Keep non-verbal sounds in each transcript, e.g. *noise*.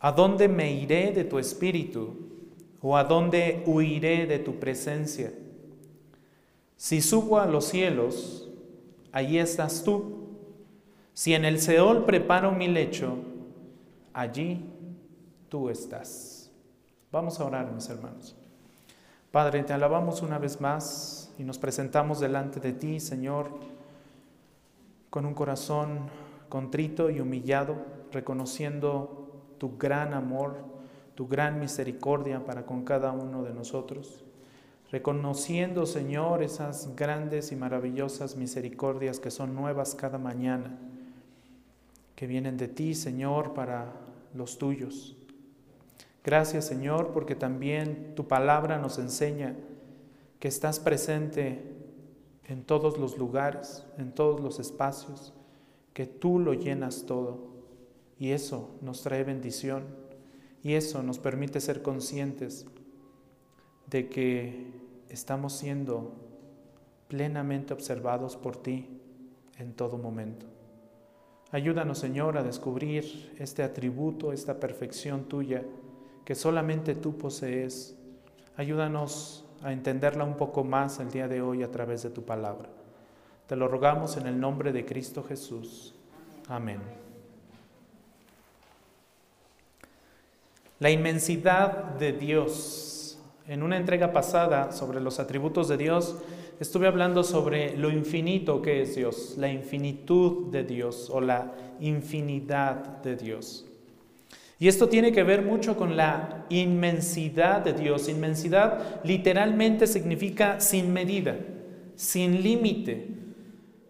¿A dónde me iré de tu espíritu? ¿O a dónde huiré de tu presencia? Si subo a los cielos, allí estás tú. Si en el Seol preparo mi lecho, allí tú estás. Vamos a orar, mis hermanos. Padre, te alabamos una vez más y nos presentamos delante de ti, Señor, con un corazón contrito y humillado, reconociendo tu gran amor, tu gran misericordia para con cada uno de nosotros reconociendo, Señor, esas grandes y maravillosas misericordias que son nuevas cada mañana, que vienen de ti, Señor, para los tuyos. Gracias, Señor, porque también tu palabra nos enseña que estás presente en todos los lugares, en todos los espacios, que tú lo llenas todo. Y eso nos trae bendición y eso nos permite ser conscientes de que estamos siendo plenamente observados por ti en todo momento. Ayúdanos, Señor, a descubrir este atributo, esta perfección tuya que solamente tú posees. Ayúdanos a entenderla un poco más el día de hoy a través de tu palabra. Te lo rogamos en el nombre de Cristo Jesús. Amén. La inmensidad de Dios en una entrega pasada sobre los atributos de Dios, estuve hablando sobre lo infinito que es Dios, la infinitud de Dios o la infinidad de Dios. Y esto tiene que ver mucho con la inmensidad de Dios. Inmensidad literalmente significa sin medida, sin límite,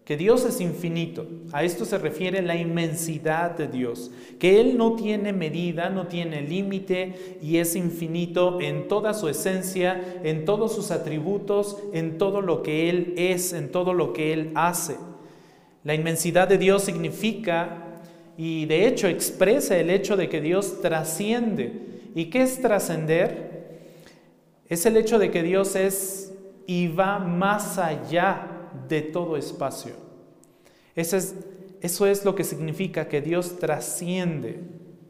que Dios es infinito. A esto se refiere la inmensidad de Dios, que Él no tiene medida, no tiene límite y es infinito en toda su esencia, en todos sus atributos, en todo lo que Él es, en todo lo que Él hace. La inmensidad de Dios significa y de hecho expresa el hecho de que Dios trasciende. ¿Y qué es trascender? Es el hecho de que Dios es y va más allá de todo espacio. Eso es, eso es lo que significa que Dios trasciende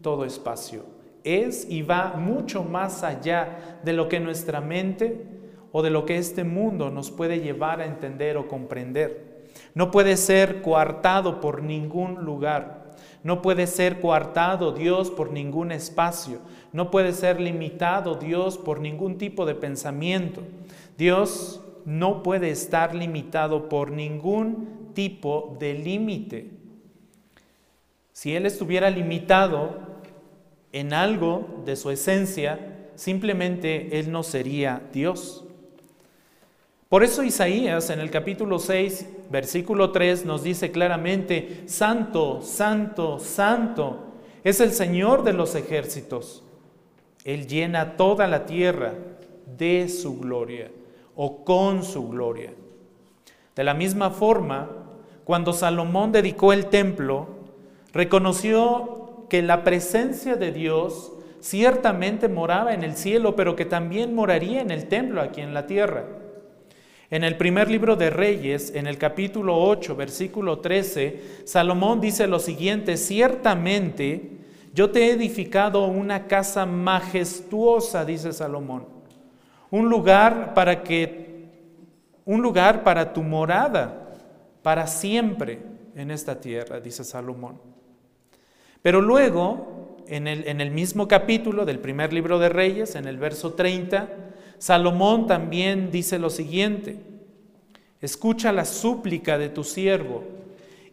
todo espacio. Es y va mucho más allá de lo que nuestra mente o de lo que este mundo nos puede llevar a entender o comprender. No puede ser coartado por ningún lugar. No puede ser coartado Dios por ningún espacio. No puede ser limitado Dios por ningún tipo de pensamiento. Dios no puede estar limitado por ningún tipo de límite. Si Él estuviera limitado en algo de su esencia, simplemente Él no sería Dios. Por eso Isaías en el capítulo 6, versículo 3 nos dice claramente, Santo, Santo, Santo es el Señor de los ejércitos. Él llena toda la tierra de su gloria o con su gloria. De la misma forma, cuando Salomón dedicó el templo, reconoció que la presencia de Dios ciertamente moraba en el cielo, pero que también moraría en el templo aquí en la tierra. En el primer libro de Reyes, en el capítulo 8, versículo 13, Salomón dice lo siguiente, ciertamente yo te he edificado una casa majestuosa, dice Salomón un lugar para que un lugar para tu morada para siempre en esta tierra, dice Salomón. Pero luego, en el, en el mismo capítulo del primer libro de Reyes, en el verso 30, Salomón también dice lo siguiente, escucha la súplica de tu siervo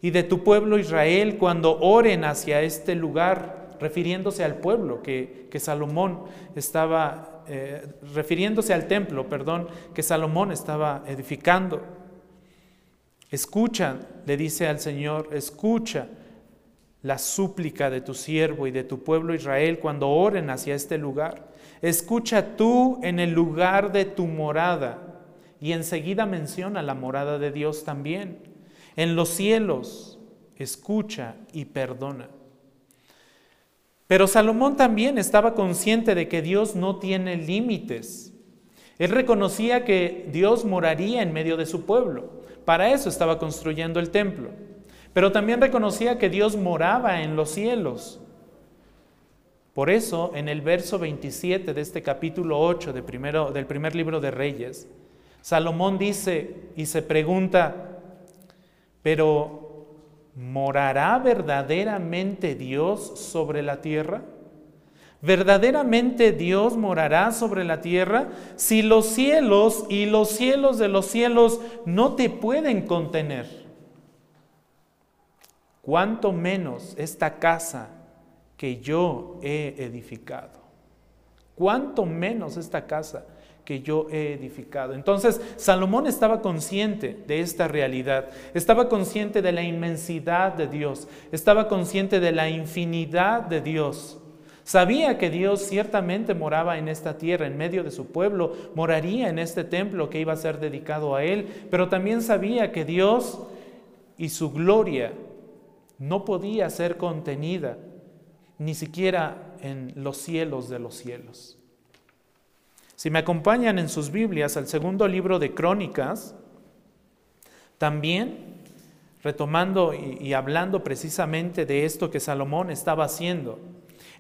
y de tu pueblo Israel cuando oren hacia este lugar, refiriéndose al pueblo que, que Salomón estaba eh, refiriéndose al templo, perdón, que Salomón estaba edificando. Escucha, le dice al Señor, escucha la súplica de tu siervo y de tu pueblo Israel cuando oren hacia este lugar. Escucha tú en el lugar de tu morada. Y enseguida menciona la morada de Dios también. En los cielos, escucha y perdona. Pero Salomón también estaba consciente de que Dios no tiene límites. Él reconocía que Dios moraría en medio de su pueblo. Para eso estaba construyendo el templo. Pero también reconocía que Dios moraba en los cielos. Por eso, en el verso 27 de este capítulo 8 de primero, del primer libro de Reyes, Salomón dice y se pregunta, pero ¿morará verdaderamente Dios sobre la tierra? ¿Verdaderamente Dios morará sobre la tierra si los cielos y los cielos de los cielos no te pueden contener? ¿Cuánto menos esta casa que yo he edificado? ¿Cuánto menos esta casa que yo he edificado? Entonces, Salomón estaba consciente de esta realidad, estaba consciente de la inmensidad de Dios, estaba consciente de la infinidad de Dios. Sabía que Dios ciertamente moraba en esta tierra, en medio de su pueblo, moraría en este templo que iba a ser dedicado a Él, pero también sabía que Dios y su gloria no podía ser contenida ni siquiera en los cielos de los cielos. Si me acompañan en sus Biblias al segundo libro de Crónicas, también retomando y, hablando precisamente de esto que Salomón estaba haciendo,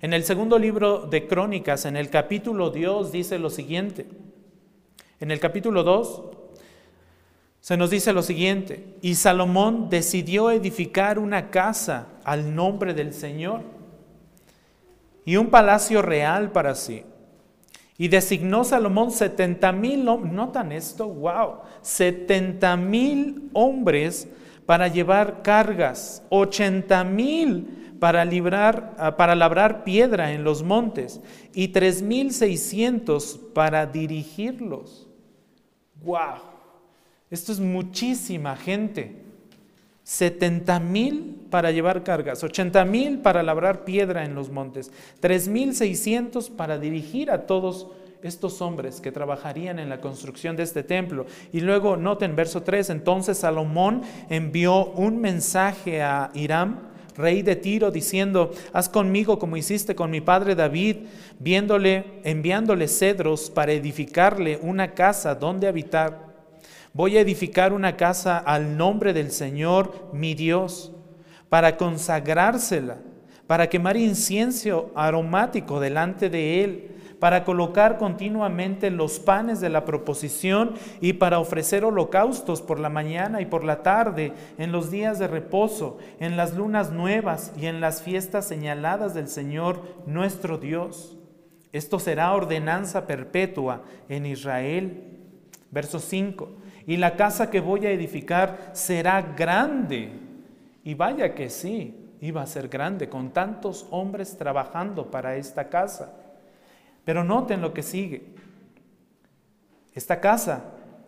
en el segundo libro de Crónicas, en el capítulo Dios dice lo siguiente. En el capítulo 2 se nos dice lo siguiente, y Salomón decidió edificar una casa al nombre del Señor y un palacio real para sí. Y designó Salomón 70 mil, notan esto, wow, 70 mil hombres para llevar cargas, 80 mil para, librar, ah, para labrar piedra en los montes y 3.600 para dirigirlos. ¡Wow! Esto es muchísima gente. 70 mil para llevar cargas, 80 mil para labrar piedra en los montes, 3.600 para dirigir a todos estos hombres que trabajarían en la construcción de este templo. Y luego noten verso 3, entonces Salomón envió un mensaje a Hiram, rey de Tiro, diciendo, haz conmigo como hiciste con mi padre David, viéndole, enviándole cedros para edificarle una casa donde habitar. Voy a edificar una casa al nombre del Señor, mi Dios, para consagrársela, para quemar incienso aromático delante de él para colocar continuamente los panes de la proposición y para ofrecer holocaustos por la mañana y por la tarde, en los días de reposo, en las lunas nuevas y en las fiestas señaladas del Señor nuestro Dios. Esto será ordenanza perpetua en Israel. Verso 5. Y la casa que voy a edificar será grande. Y vaya que sí, iba a ser grande, con tantos hombres trabajando para esta casa. Pero noten lo que sigue. Esta casa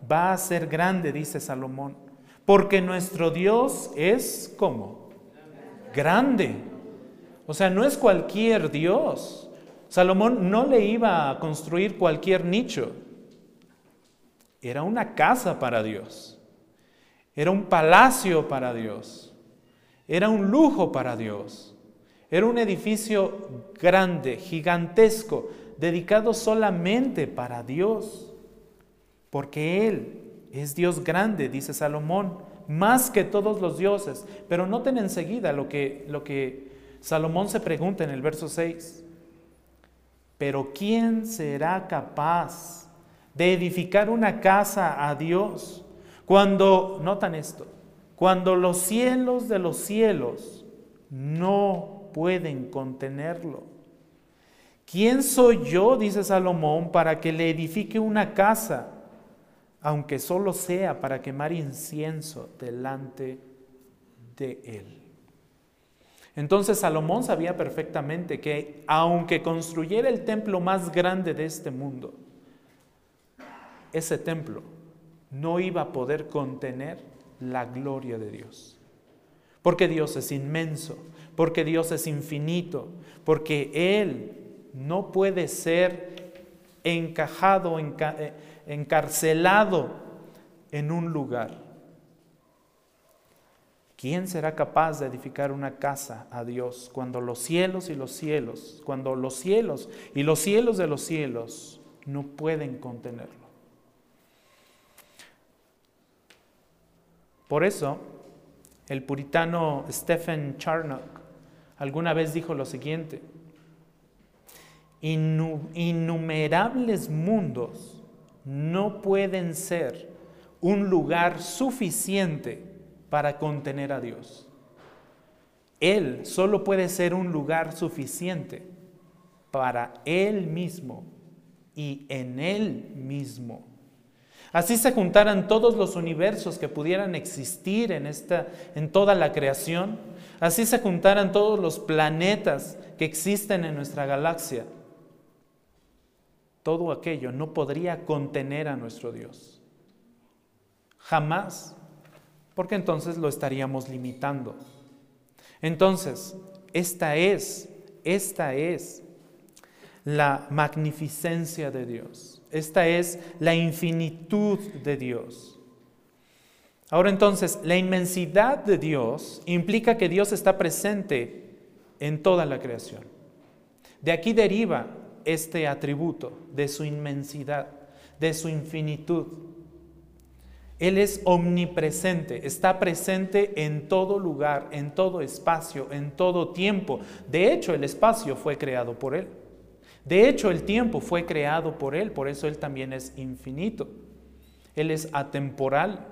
va a ser grande, dice Salomón, porque nuestro Dios es como grande. O sea, no es cualquier Dios. Salomón no le iba a construir cualquier nicho. Era una casa para Dios. Era un palacio para Dios. Era un lujo para Dios. Era un edificio grande, gigantesco, dedicado solamente para Dios, porque Él es Dios grande, dice Salomón, más que todos los dioses. Pero noten enseguida lo que, lo que Salomón se pregunta en el verso 6. Pero ¿quién será capaz de edificar una casa a Dios cuando, notan esto, cuando los cielos de los cielos no pueden contenerlo? ¿Quién soy yo, dice Salomón, para que le edifique una casa, aunque solo sea para quemar incienso delante de él? Entonces Salomón sabía perfectamente que aunque construyera el templo más grande de este mundo, ese templo no iba a poder contener la gloria de Dios. Porque Dios es inmenso, porque Dios es infinito, porque Él no puede ser encajado, eh, encarcelado en un lugar. ¿Quién será capaz de edificar una casa a Dios cuando los cielos y los cielos, cuando los cielos y los cielos de los cielos no pueden contenerlo? Por eso, el puritano Stephen Charnock alguna vez dijo lo siguiente, innumerables mundos no pueden ser un lugar suficiente para contener a Dios. Él solo puede ser un lugar suficiente para Él mismo y en Él mismo. Así se juntaran todos los universos que pudieran existir en, esta, en toda la creación, así se juntaran todos los planetas que existen en nuestra galaxia. Todo aquello no podría contener a nuestro Dios. Jamás, porque entonces lo estaríamos limitando. Entonces, esta es, esta es la magnificencia de Dios. Esta es la infinitud de Dios. Ahora entonces, la inmensidad de Dios implica que Dios está presente en toda la creación. De aquí deriva este atributo de su inmensidad, de su infinitud. Él es omnipresente, está presente en todo lugar, en todo espacio, en todo tiempo. De hecho, el espacio fue creado por Él. De hecho, el tiempo fue creado por Él, por eso Él también es infinito. Él es atemporal.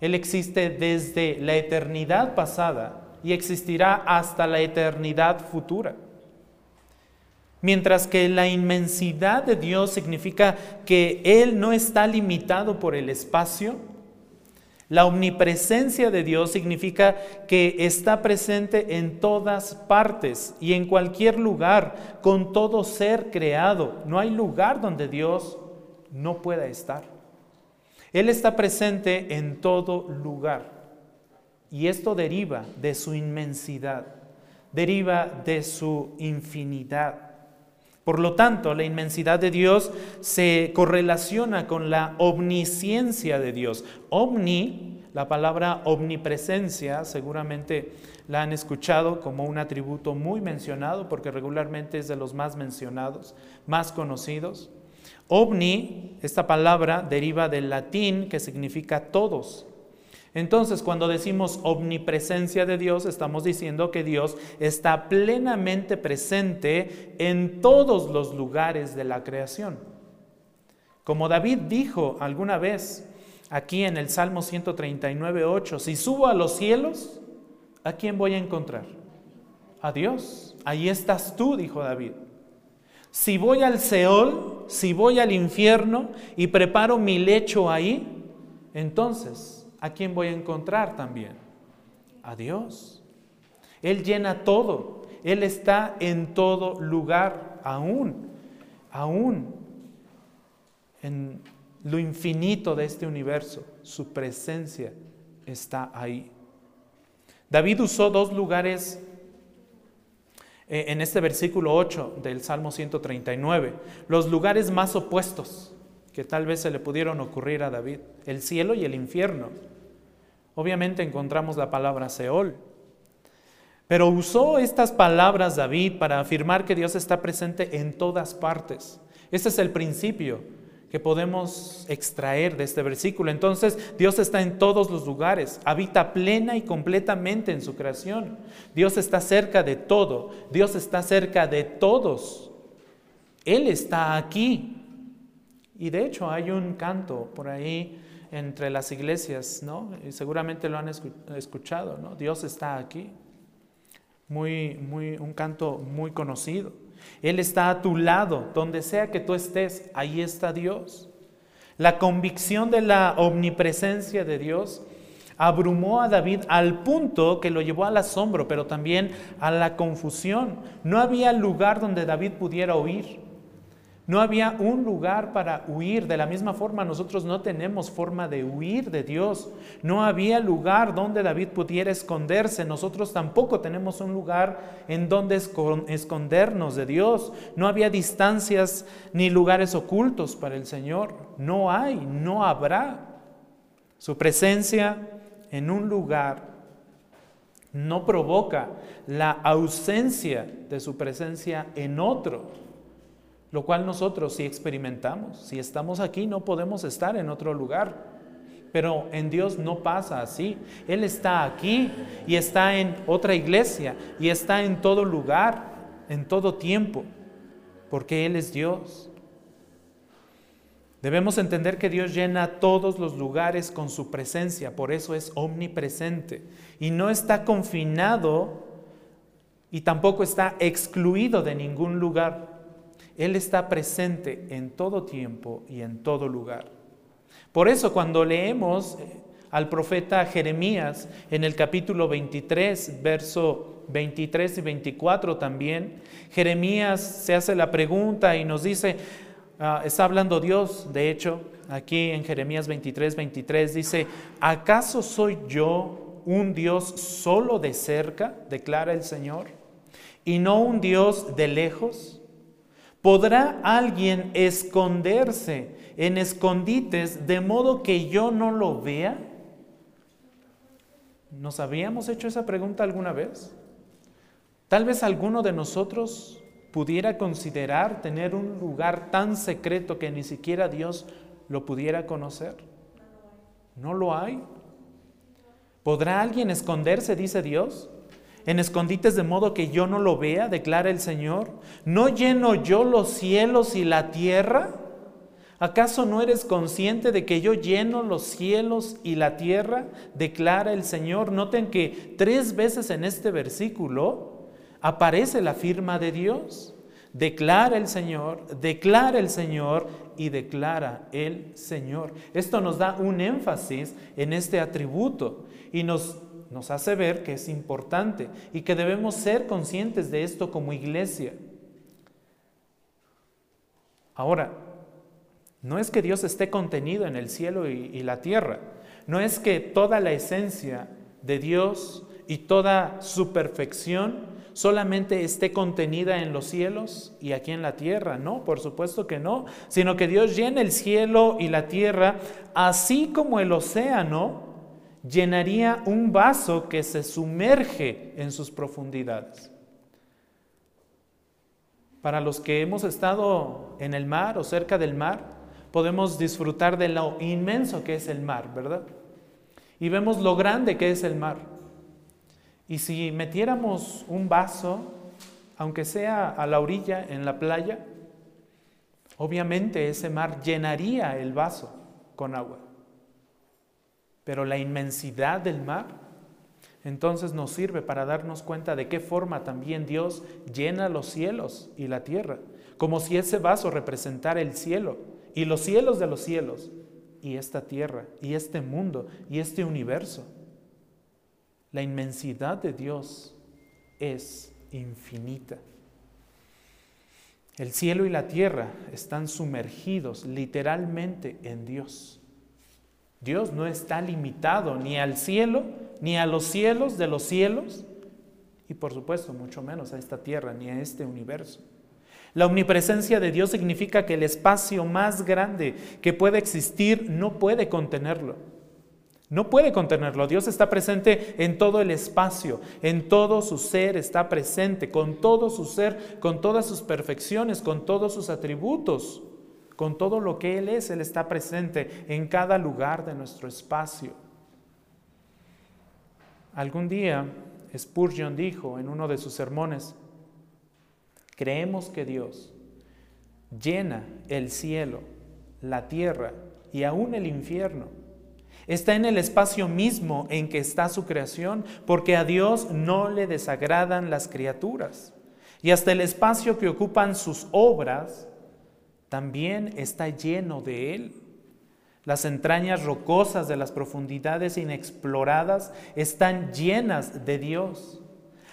Él existe desde la eternidad pasada y existirá hasta la eternidad futura. Mientras que la inmensidad de Dios significa que Él no está limitado por el espacio, la omnipresencia de Dios significa que está presente en todas partes y en cualquier lugar, con todo ser creado. No hay lugar donde Dios no pueda estar. Él está presente en todo lugar. Y esto deriva de su inmensidad, deriva de su infinidad. Por lo tanto, la inmensidad de Dios se correlaciona con la omnisciencia de Dios. Omni, la palabra omnipresencia, seguramente la han escuchado como un atributo muy mencionado, porque regularmente es de los más mencionados, más conocidos. Omni, esta palabra deriva del latín que significa todos. Entonces, cuando decimos omnipresencia de Dios, estamos diciendo que Dios está plenamente presente en todos los lugares de la creación. Como David dijo alguna vez aquí en el Salmo 139, 8, si subo a los cielos, ¿a quién voy a encontrar? A Dios. Ahí estás tú, dijo David. Si voy al Seol, si voy al infierno y preparo mi lecho ahí, entonces ¿a quién voy a encontrar también? A Dios. Él llena todo. Él está en todo lugar, aún, aún en lo infinito de este universo. Su presencia está ahí. David usó dos lugares eh, en este versículo 8 del Salmo 139, los lugares más opuestos que tal vez se le pudieron ocurrir a David, el cielo y el infierno. Obviamente encontramos la palabra Seol. Pero usó estas palabras David para afirmar que Dios está presente en todas partes. Este es el principio que podemos extraer de este versículo. Entonces, Dios está en todos los lugares, habita plena y completamente en su creación. Dios está cerca de todo, Dios está cerca de todos. Él está aquí. Y de hecho hay un canto por ahí entre las iglesias, ¿no? Y seguramente lo han escuchado, ¿no? Dios está aquí. Muy, muy, un canto muy conocido. Él está a tu lado, donde sea que tú estés, ahí está Dios. La convicción de la omnipresencia de Dios abrumó a David al punto que lo llevó al asombro, pero también a la confusión. No había lugar donde David pudiera oír. No había un lugar para huir. De la misma forma, nosotros no tenemos forma de huir de Dios. No había lugar donde David pudiera esconderse. Nosotros tampoco tenemos un lugar en donde escondernos de Dios. No había distancias ni lugares ocultos para el Señor. No hay, no habrá. Su presencia en un lugar no provoca la ausencia de su presencia en otro. Lo cual nosotros sí experimentamos. Si estamos aquí no podemos estar en otro lugar. Pero en Dios no pasa así. Él está aquí y está en otra iglesia y está en todo lugar, en todo tiempo. porque Él es Dios. Debemos entender que Dios llena todos los lugares con su presencia, por eso es omnipresente y no está confinado y tampoco está excluido de ningún lugar. Él está presente en todo tiempo y en todo lugar. Por eso cuando leemos eh, al profeta Jeremías en el capítulo 23, verso 23 y 24 también, Jeremías se hace la pregunta y nos dice, ah, está hablando Dios, de hecho, aquí en Jeremías 23, 23 dice, ¿acaso soy yo un Dios solo de cerca? declara el Señor, y no un Dios de lejos. ¿Podrá alguien esconderse en escondites de modo que yo no lo vea? ¿Nos habíamos hecho esa pregunta alguna vez? Tal vez alguno de nosotros pudiera considerar tener un lugar tan secreto que ni siquiera Dios lo pudiera conocer. No lo hay. ¿Podrá alguien esconderse, dice Dios? En escondites de modo que yo no lo vea, declara el Señor? ¿No lleno yo los cielos y la tierra? ¿Acaso no eres consciente de que yo lleno los cielos y la tierra? Declara el Señor. Noten que tres veces en este versículo aparece la firma de Dios. Declara el Señor, declara el Señor y declara el Señor. Esto nos da un énfasis en este atributo y nos nos hace ver que es importante y que debemos ser conscientes de esto como iglesia. Ahora, no es que Dios esté contenido en el cielo y, la tierra, no es que toda la esencia de Dios y toda su perfección solamente esté contenida en los cielos y aquí en la tierra. No, por supuesto que no, sino que Dios llena el cielo y la tierra, así como el océano llenaría un vaso que se sumerge en sus profundidades. Para los que hemos estado en el mar o cerca del mar, podemos disfrutar de lo inmenso que es el mar, ¿verdad? Y vemos lo grande que es el mar. Y si metiéramos un vaso, aunque sea a la orilla, en la playa, obviamente ese mar llenaría el vaso con agua. Pero la inmensidad del mar entonces nos sirve para darnos cuenta de qué forma también Dios llena los cielos y la tierra, como si ese vaso representara el cielo y los cielos de los cielos y esta tierra y este mundo y este universo. La inmensidad de Dios es infinita. El cielo y la tierra están sumergidos literalmente en Dios. Dios no está limitado ni al cielo, ni a los cielos de los cielos, y por supuesto mucho menos a esta tierra, ni a este universo. La omnipresencia de Dios significa que el espacio más grande que puede existir no puede contenerlo. No puede contenerlo. Dios está presente en todo el espacio, en todo su ser está presente, con todo su ser, con todas sus perfecciones, con todos sus atributos. Con todo lo que Él es, Él está presente en cada lugar de nuestro espacio. Algún día Spurgeon dijo en uno de sus sermones, creemos que Dios llena el cielo, la tierra y aún el infierno. Está en el espacio mismo en que está su creación, porque a Dios no le desagradan las criaturas. Y hasta el espacio que ocupan sus obras también está lleno de Él. Las entrañas rocosas de las profundidades inexploradas están llenas de Dios.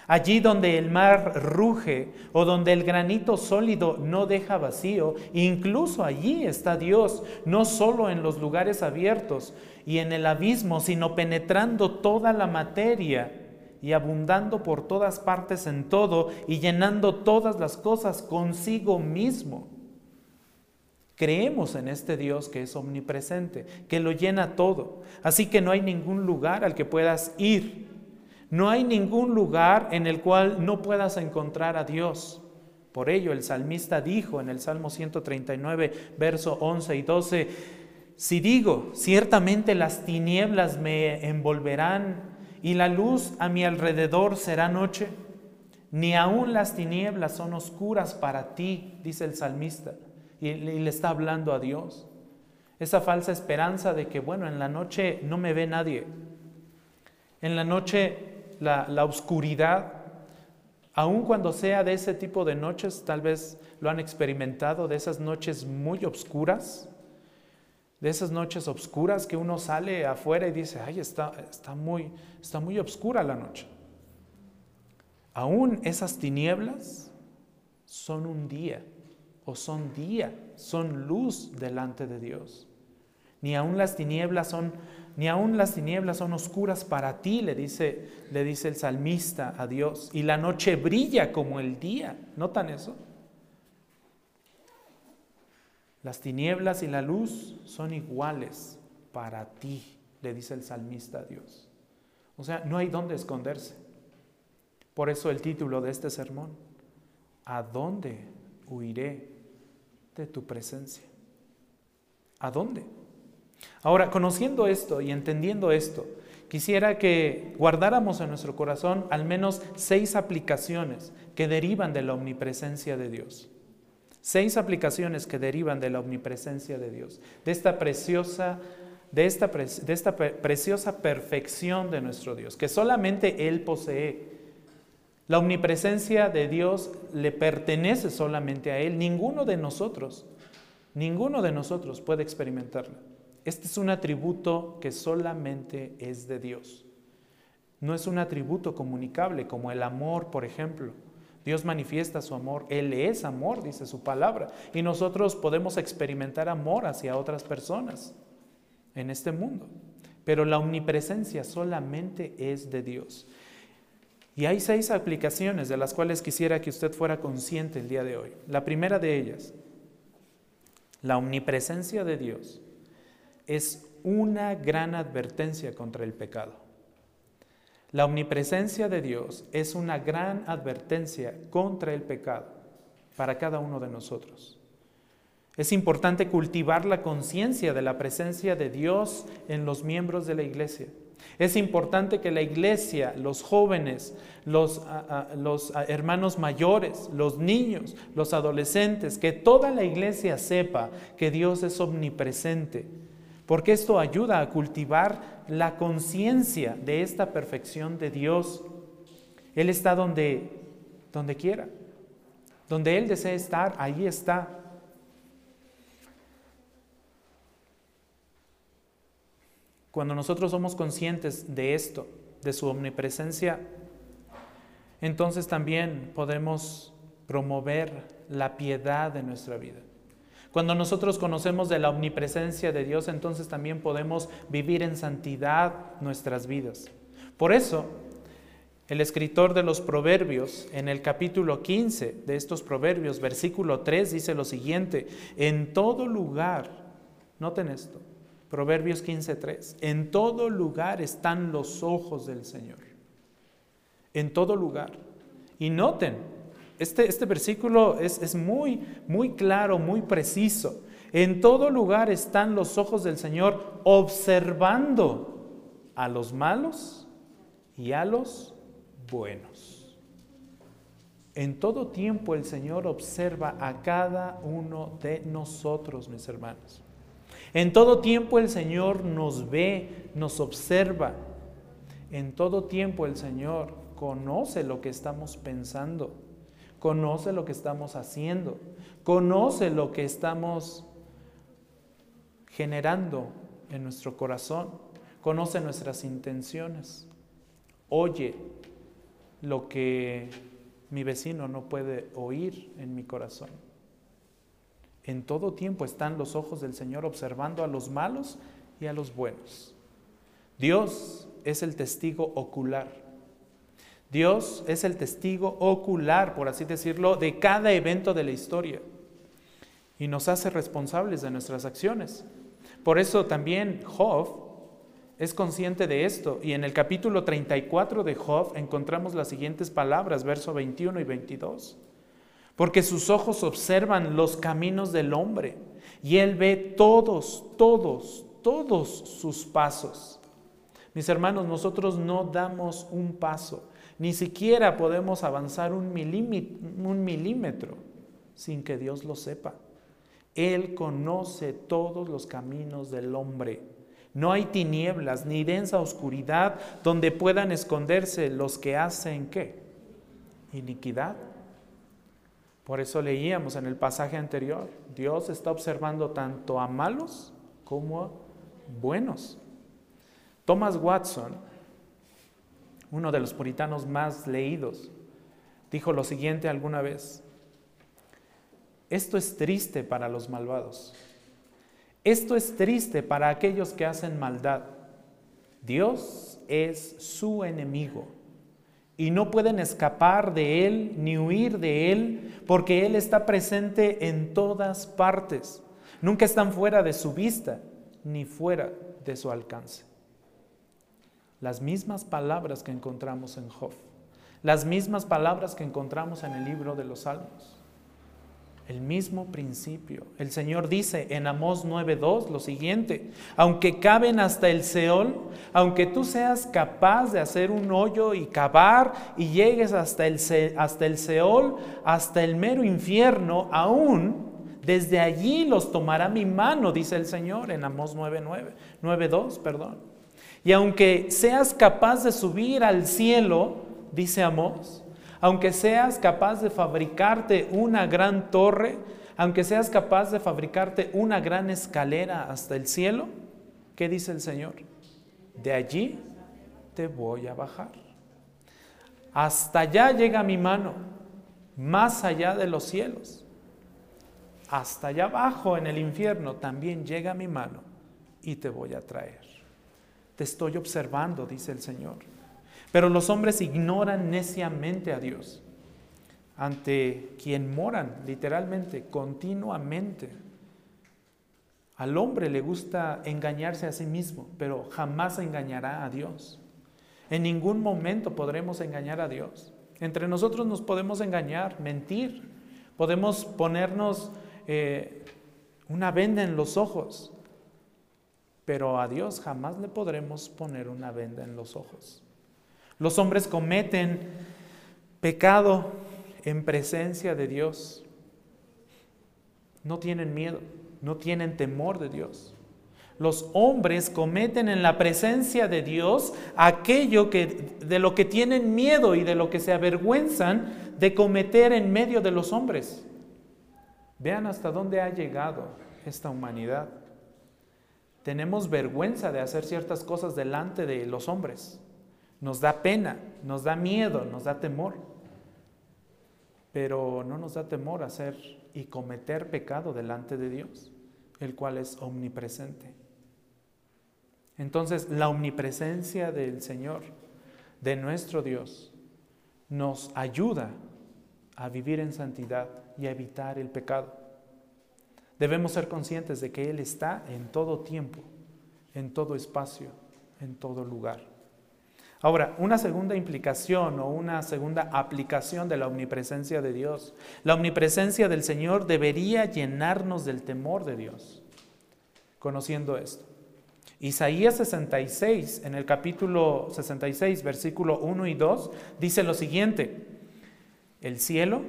Allí donde el mar ruge o donde el granito sólido no deja vacío, incluso allí está Dios, no solo en los lugares abiertos y en el abismo, sino penetrando toda la materia y abundando por todas partes en todo y llenando todas las cosas consigo mismo. Creemos en este Dios que es omnipresente, que lo llena todo. Así que no hay ningún lugar al que puedas ir. No hay ningún lugar en el cual no puedas encontrar a Dios. Por ello el salmista dijo en el Salmo 139, verso 11 y 12, si digo, ciertamente las tinieblas me envolverán y la luz a mi alrededor será noche, Ni aún las tinieblas son oscuras para ti, dice el salmista, y le está hablando a Dios. Esa falsa esperanza de que, bueno, en la noche no me ve nadie. En la noche la, la oscuridad, aun cuando sea de ese tipo de noches, tal vez lo han experimentado, de esas noches muy oscuras, de esas noches oscuras que uno sale afuera y dice, ay, está, está, muy, está muy oscura la noche. Aún esas tinieblas son un día, o son día, son luz delante de Dios. Ni aún las tinieblas son, ni aún las tinieblas son oscuras para ti, le dice, le dice el salmista a Dios. Y la noche brilla como el día. ¿Notan eso? Las tinieblas y la luz son iguales para ti, le dice el salmista a Dios. O sea, no hay dónde esconderse. Por eso el título de este sermón, ¿a dónde huiré de tu presencia? ¿A dónde? Ahora, conociendo esto y entendiendo esto, quisiera que guardáramos en nuestro corazón al menos seis aplicaciones que derivan de la omnipresencia de Dios. Seis aplicaciones que derivan de la omnipresencia de Dios, de esta preciosa, de esta, de esta preciosa perfección de nuestro Dios, que solamente Él posee. La omnipresencia de Dios le pertenece solamente a Él. Ninguno de nosotros, ninguno de nosotros puede experimentarla. Este es un atributo que solamente es de Dios. No es un atributo comunicable como el amor, por ejemplo. Dios manifiesta su amor, Él es amor, dice su palabra, y nosotros podemos experimentar amor hacia otras personas en este mundo. Pero la omnipresencia solamente es de Dios. Y hay seis aplicaciones de las cuales quisiera que usted fuera consciente el día de hoy. La primera de ellas, la omnipresencia de Dios es una gran advertencia contra el pecado. La omnipresencia de Dios es una gran advertencia contra el pecado para cada uno de nosotros. Es importante cultivar la conciencia de la presencia de Dios en los miembros de la iglesia. Es importante que la iglesia, los jóvenes, los, hermanos mayores, los niños, los adolescentes, que toda la iglesia sepa que Dios es omnipresente, porque esto ayuda a cultivar la conciencia de esta perfección de Dios. Él está donde, donde quiera. Donde Él desea estar, ahí está. Cuando nosotros somos conscientes de esto, de su omnipresencia, entonces también podemos promover la piedad de nuestra vida. Cuando nosotros conocemos de la omnipresencia de Dios, entonces también podemos vivir en santidad nuestras vidas. Por eso, el escritor de los Proverbios, en el capítulo 15 de estos Proverbios, versículo 3, dice lo siguiente, en todo lugar, noten esto, Proverbios 15, 3, en todo lugar están los ojos del Señor. En todo lugar. Y noten, este, este, versículo es, es muy, muy claro, muy preciso. En todo lugar están los ojos del Señor observando a los malos y a los buenos. En todo tiempo el Señor observa a cada uno de nosotros, mis hermanos. En todo tiempo el Señor nos ve, nos observa. En todo tiempo el Señor conoce lo que estamos pensando conoce lo que estamos haciendo, conoce lo que estamos generando en nuestro corazón, conoce nuestras intenciones, oye lo que mi vecino no puede oír en mi corazón. En todo tiempo están los ojos del Señor observando a los malos y a los buenos. Dios es el testigo ocular Dios es el testigo ocular, por así decirlo, de cada evento de la historia y nos hace responsables de nuestras acciones. Por eso también Job es consciente de esto y en el capítulo 34 de Job encontramos las siguientes palabras, verso 21 y 22. Porque sus ojos observan los caminos del hombre y él ve todos, todos, todos sus pasos. Mis hermanos, nosotros no damos un paso Ni siquiera podemos avanzar un milímetro sin que Dios lo sepa. Él conoce todos los caminos del hombre. No hay tinieblas ni densa oscuridad donde puedan esconderse los que hacen qué? Iniquidad. Por eso leíamos en el pasaje anterior, Dios está observando tanto a malos como a buenos. Thomas Watson, uno de los puritanos más leídos, dijo lo siguiente alguna vez, esto es triste para los malvados, esto es triste para aquellos que hacen maldad. Dios es su enemigo y no pueden escapar de Él ni huir de Él porque Él está presente en todas partes. Nunca están fuera de su vista ni fuera de su alcance. Las mismas palabras que encontramos en Job, las mismas palabras que encontramos en el libro de los Salmos. El mismo principio. El Señor dice en Amós 9:2 lo siguiente, aunque caben hasta el Seol, aunque tú seas capaz de hacer un hoyo y cavar y llegues hasta el, hasta el Seol, hasta el mero infierno, aún desde allí los tomará mi mano, dice el Señor en Amós 9:9, 9:2, perdón. Y aunque seas capaz de subir al cielo, dice Amós, aunque seas capaz de fabricarte una gran torre, aunque seas capaz de fabricarte una gran escalera hasta el cielo, ¿qué dice el Señor? De allí te voy a bajar. Hasta allá llega mi mano, más allá de los cielos. Hasta allá abajo en el infierno también llega mi mano y te voy a traer. Te estoy observando, dice el Señor. Pero los hombres ignoran neciamente a Dios, ante quien moran literalmente, continuamente. Al hombre le gusta engañarse a sí mismo, pero jamás engañará a Dios. En ningún momento podremos engañar a Dios. Entre nosotros nos podemos engañar, mentir, podemos ponernos eh, una venda en los ojos, pero a Dios jamás le podremos poner una venda en los ojos. Los hombres cometen pecado en presencia de Dios. No tienen miedo, no tienen temor de Dios. Los hombres cometen en la presencia de Dios aquello que, de lo que tienen miedo y de lo que se avergüenzan de cometer en medio de los hombres. Vean hasta dónde ha llegado esta humanidad. Tenemos vergüenza de hacer ciertas cosas delante de los hombres. Nos da pena, nos da miedo, nos da temor. Pero no nos da temor hacer y cometer pecado delante de Dios, el cual es omnipresente. Entonces, la omnipresencia del Señor, de nuestro Dios, nos ayuda a vivir en santidad y a evitar el pecado. Debemos ser conscientes de que Él está en todo tiempo, en todo espacio, en todo lugar. Ahora, una segunda implicación o una segunda aplicación de la omnipresencia de Dios. La omnipresencia del Señor debería llenarnos del temor de Dios, conociendo esto. Isaías 66, en el capítulo 66, versículo 1 y 2, dice lo siguiente, el cielo,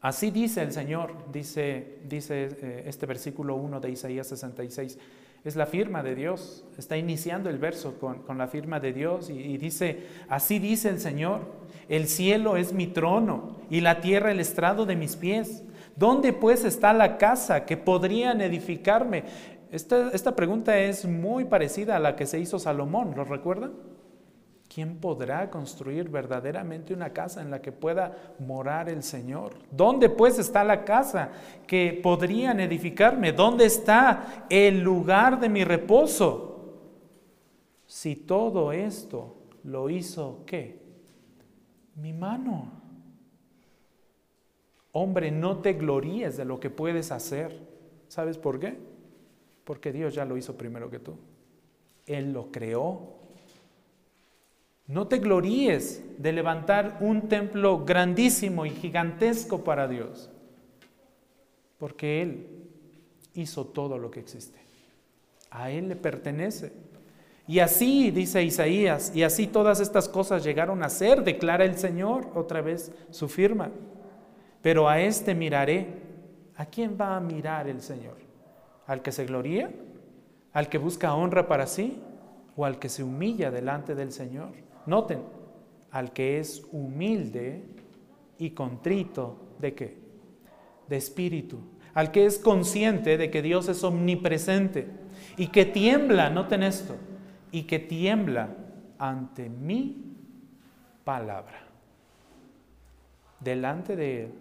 así dice el Señor, dice, dice eh, este versículo 1 de Isaías 66, es la firma de Dios. Está iniciando el verso con, la firma de Dios y, y, dice, así dice el Señor, el cielo es mi trono y la tierra el estrado de mis pies. ¿Dónde pues está la casa que podrían edificarme? Esta, esta pregunta es muy parecida a la que se hizo Salomón, ¿lo recuerdan? ¿Quién podrá construir verdaderamente una casa en la que pueda morar el Señor? ¿Dónde pues está la casa que podrían edificarme? ¿Dónde está el lugar de mi reposo? Si todo esto lo hizo, ¿qué? Mi mano. Hombre, no te gloríes de lo que puedes hacer. ¿Sabes por qué? Porque Dios ya lo hizo primero que tú. Él lo creó no te gloríes de levantar un templo grandísimo y gigantesco para Dios, porque Él hizo todo lo que existe. A Él le pertenece. Y así, dice Isaías, y así todas estas cosas llegaron a ser, declara el Señor, otra vez su firma. Pero a este miraré. ¿A quién va a mirar el Señor? ¿Al que se gloría? ¿Al que busca honra para sí? ¿O al que se humilla delante del Señor? Noten, al que es humilde y contrito de qué? De espíritu. Al que es consciente de que Dios es omnipresente y que tiembla, noten esto, y que tiembla ante mi palabra. Delante de Él.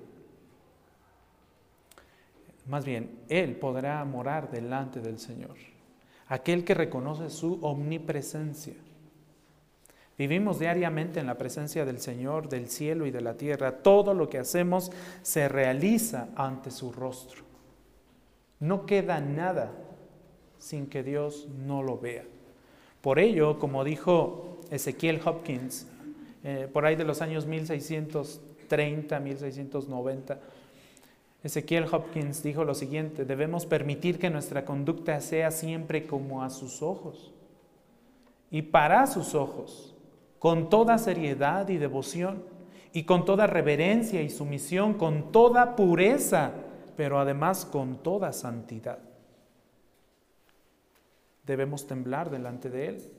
Más bien, Él podrá morar delante del Señor. Aquel que reconoce su omnipresencia. Vivimos diariamente en la presencia del Señor, del cielo y de la tierra. Todo lo que hacemos se realiza ante su rostro. No queda nada sin que Dios no lo vea. Por ello, como dijo Ezequiel Hopkins, eh, por ahí de los años 1630, 1690, Ezequiel Hopkins dijo lo siguiente, debemos permitir que nuestra conducta sea siempre como a sus ojos y para sus ojos, con toda seriedad y devoción y con toda reverencia y sumisión, con toda pureza, pero además con toda santidad. Debemos temblar delante de Él.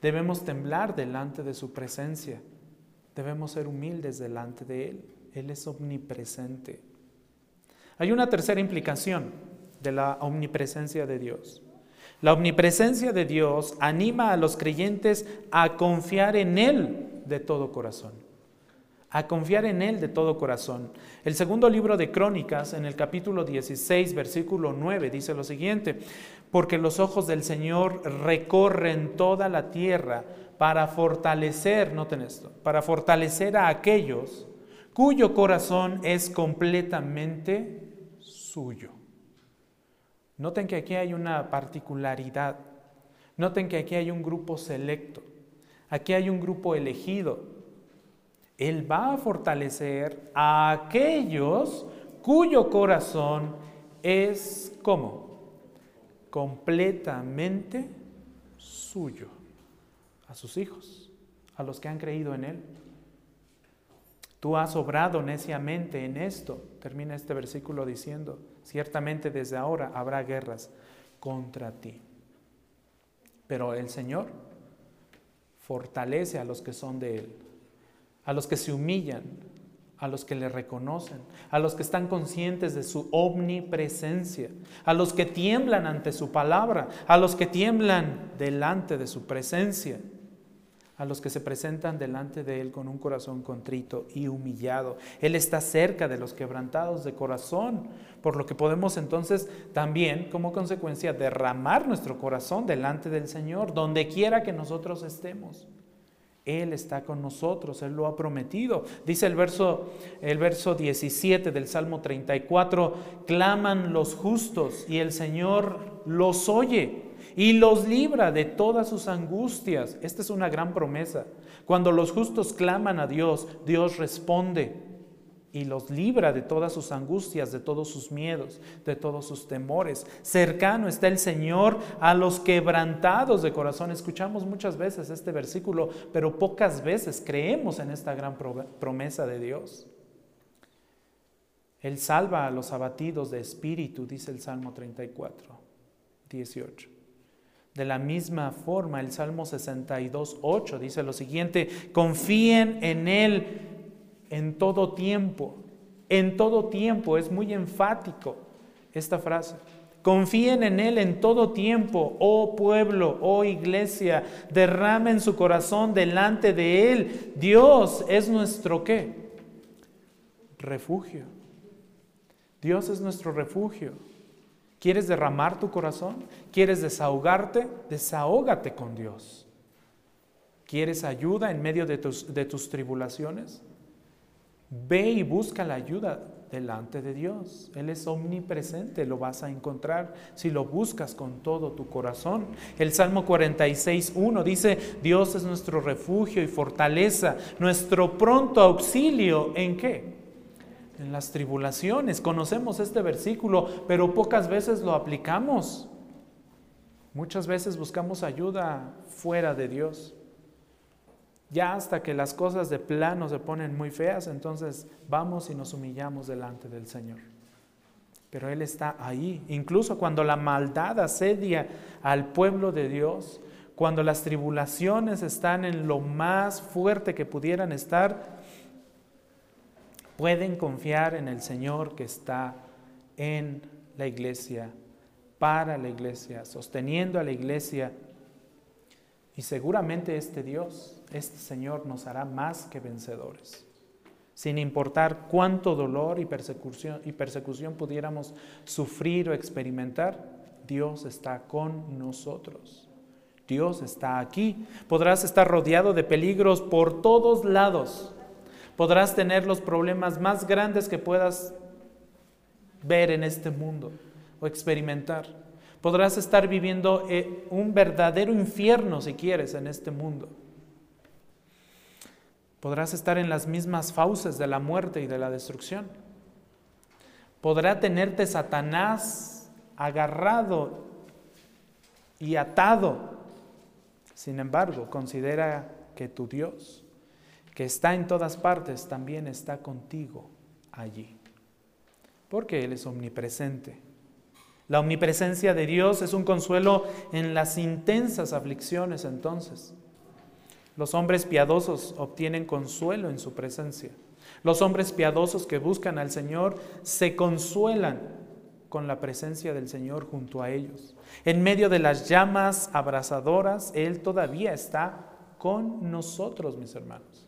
Debemos temblar delante de su presencia. Debemos ser humildes delante de Él. Él es omnipresente. Hay una tercera implicación de la omnipresencia de Dios. La omnipresencia de Dios anima a los creyentes a confiar en Él de todo corazón a confiar en Él de todo corazón. El segundo libro de Crónicas, en el capítulo 16, versículo 9, dice lo siguiente, porque los ojos del Señor recorren toda la tierra para fortalecer, noten esto, para fortalecer a aquellos cuyo corazón es completamente suyo. Noten que aquí hay una particularidad, noten que aquí hay un grupo selecto, aquí hay un grupo elegido, él va a fortalecer a aquellos cuyo corazón es como completamente suyo, a sus hijos, a los que han creído en Él. Tú has obrado neciamente en esto, termina este versículo diciendo, ciertamente desde ahora habrá guerras contra ti. Pero el Señor fortalece a los que son de Él a los que se humillan, a los que le reconocen, a los que están conscientes de su omnipresencia, a los que tiemblan ante su palabra, a los que tiemblan delante de su presencia, a los que se presentan delante de Él con un corazón contrito y humillado. Él está cerca de los quebrantados de corazón, por lo que podemos entonces también, como consecuencia, derramar nuestro corazón delante del Señor, donde quiera que nosotros estemos. Él está con nosotros, Él lo ha prometido. Dice el verso, el verso 17 del Salmo 34, claman los justos y el Señor los oye y los libra de todas sus angustias. Esta es una gran promesa. Cuando los justos claman a Dios, Dios responde y los libra de todas sus angustias, de todos sus miedos, de todos sus temores. Cercano está el Señor a los quebrantados de corazón. Escuchamos muchas veces este versículo, pero pocas veces creemos en esta gran promesa de Dios. Él salva a los abatidos de espíritu, dice el Salmo 34, 18. De la misma forma, el Salmo 62, 8 dice lo siguiente, confíen en Él en todo tiempo. En todo tiempo, es muy enfático esta frase. Confíen en Él en todo tiempo, oh pueblo, oh iglesia, derramen su corazón delante de Él. Dios es nuestro qué? Refugio. Dios es nuestro refugio. ¿Quieres derramar tu corazón? ¿Quieres desahogarte? Desahógate con Dios. ¿Quieres ayuda en medio de tus, de tus tribulaciones? Ve y busca la ayuda delante de Dios. Él es omnipresente, lo vas a encontrar si lo buscas con todo tu corazón. El Salmo 46.1 dice, Dios es nuestro refugio y fortaleza, nuestro pronto auxilio. ¿En qué? En las tribulaciones. Conocemos este versículo, pero pocas veces lo aplicamos. Muchas veces buscamos ayuda fuera de Dios. Ya hasta que las cosas de plano se ponen muy feas, entonces vamos y nos humillamos delante del Señor. Pero Él está ahí. Incluso cuando la maldad asedia al pueblo de Dios, cuando las tribulaciones están en lo más fuerte que pudieran estar, pueden confiar en el Señor que está en la iglesia, para la iglesia, sosteniendo a la iglesia. Y seguramente este Dios, este Señor nos hará más que vencedores sin importar cuánto dolor y persecución, y persecución pudiéramos sufrir o experimentar, Dios está con nosotros. Dios está aquí. Podrás estar rodeado de peligros por todos lados. Podrás tener los problemas más grandes que puedas ver en este mundo o experimentar. Podrás estar viviendo eh, un verdadero infierno si quieres en este mundo. Podrás estar en las mismas fauces de la muerte y de la destrucción. Podrá tenerte Satanás agarrado y atado. Sin embargo, considera que tu Dios, que está en todas partes, también está contigo allí. Porque Él es omnipresente. La omnipresencia de Dios es un consuelo en las intensas aflicciones entonces. Los hombres piadosos obtienen consuelo en su presencia. Los hombres piadosos que buscan al Señor se consuelan con la presencia del Señor junto a ellos. En medio de las llamas abrasadoras, Él todavía está con nosotros, mis hermanos.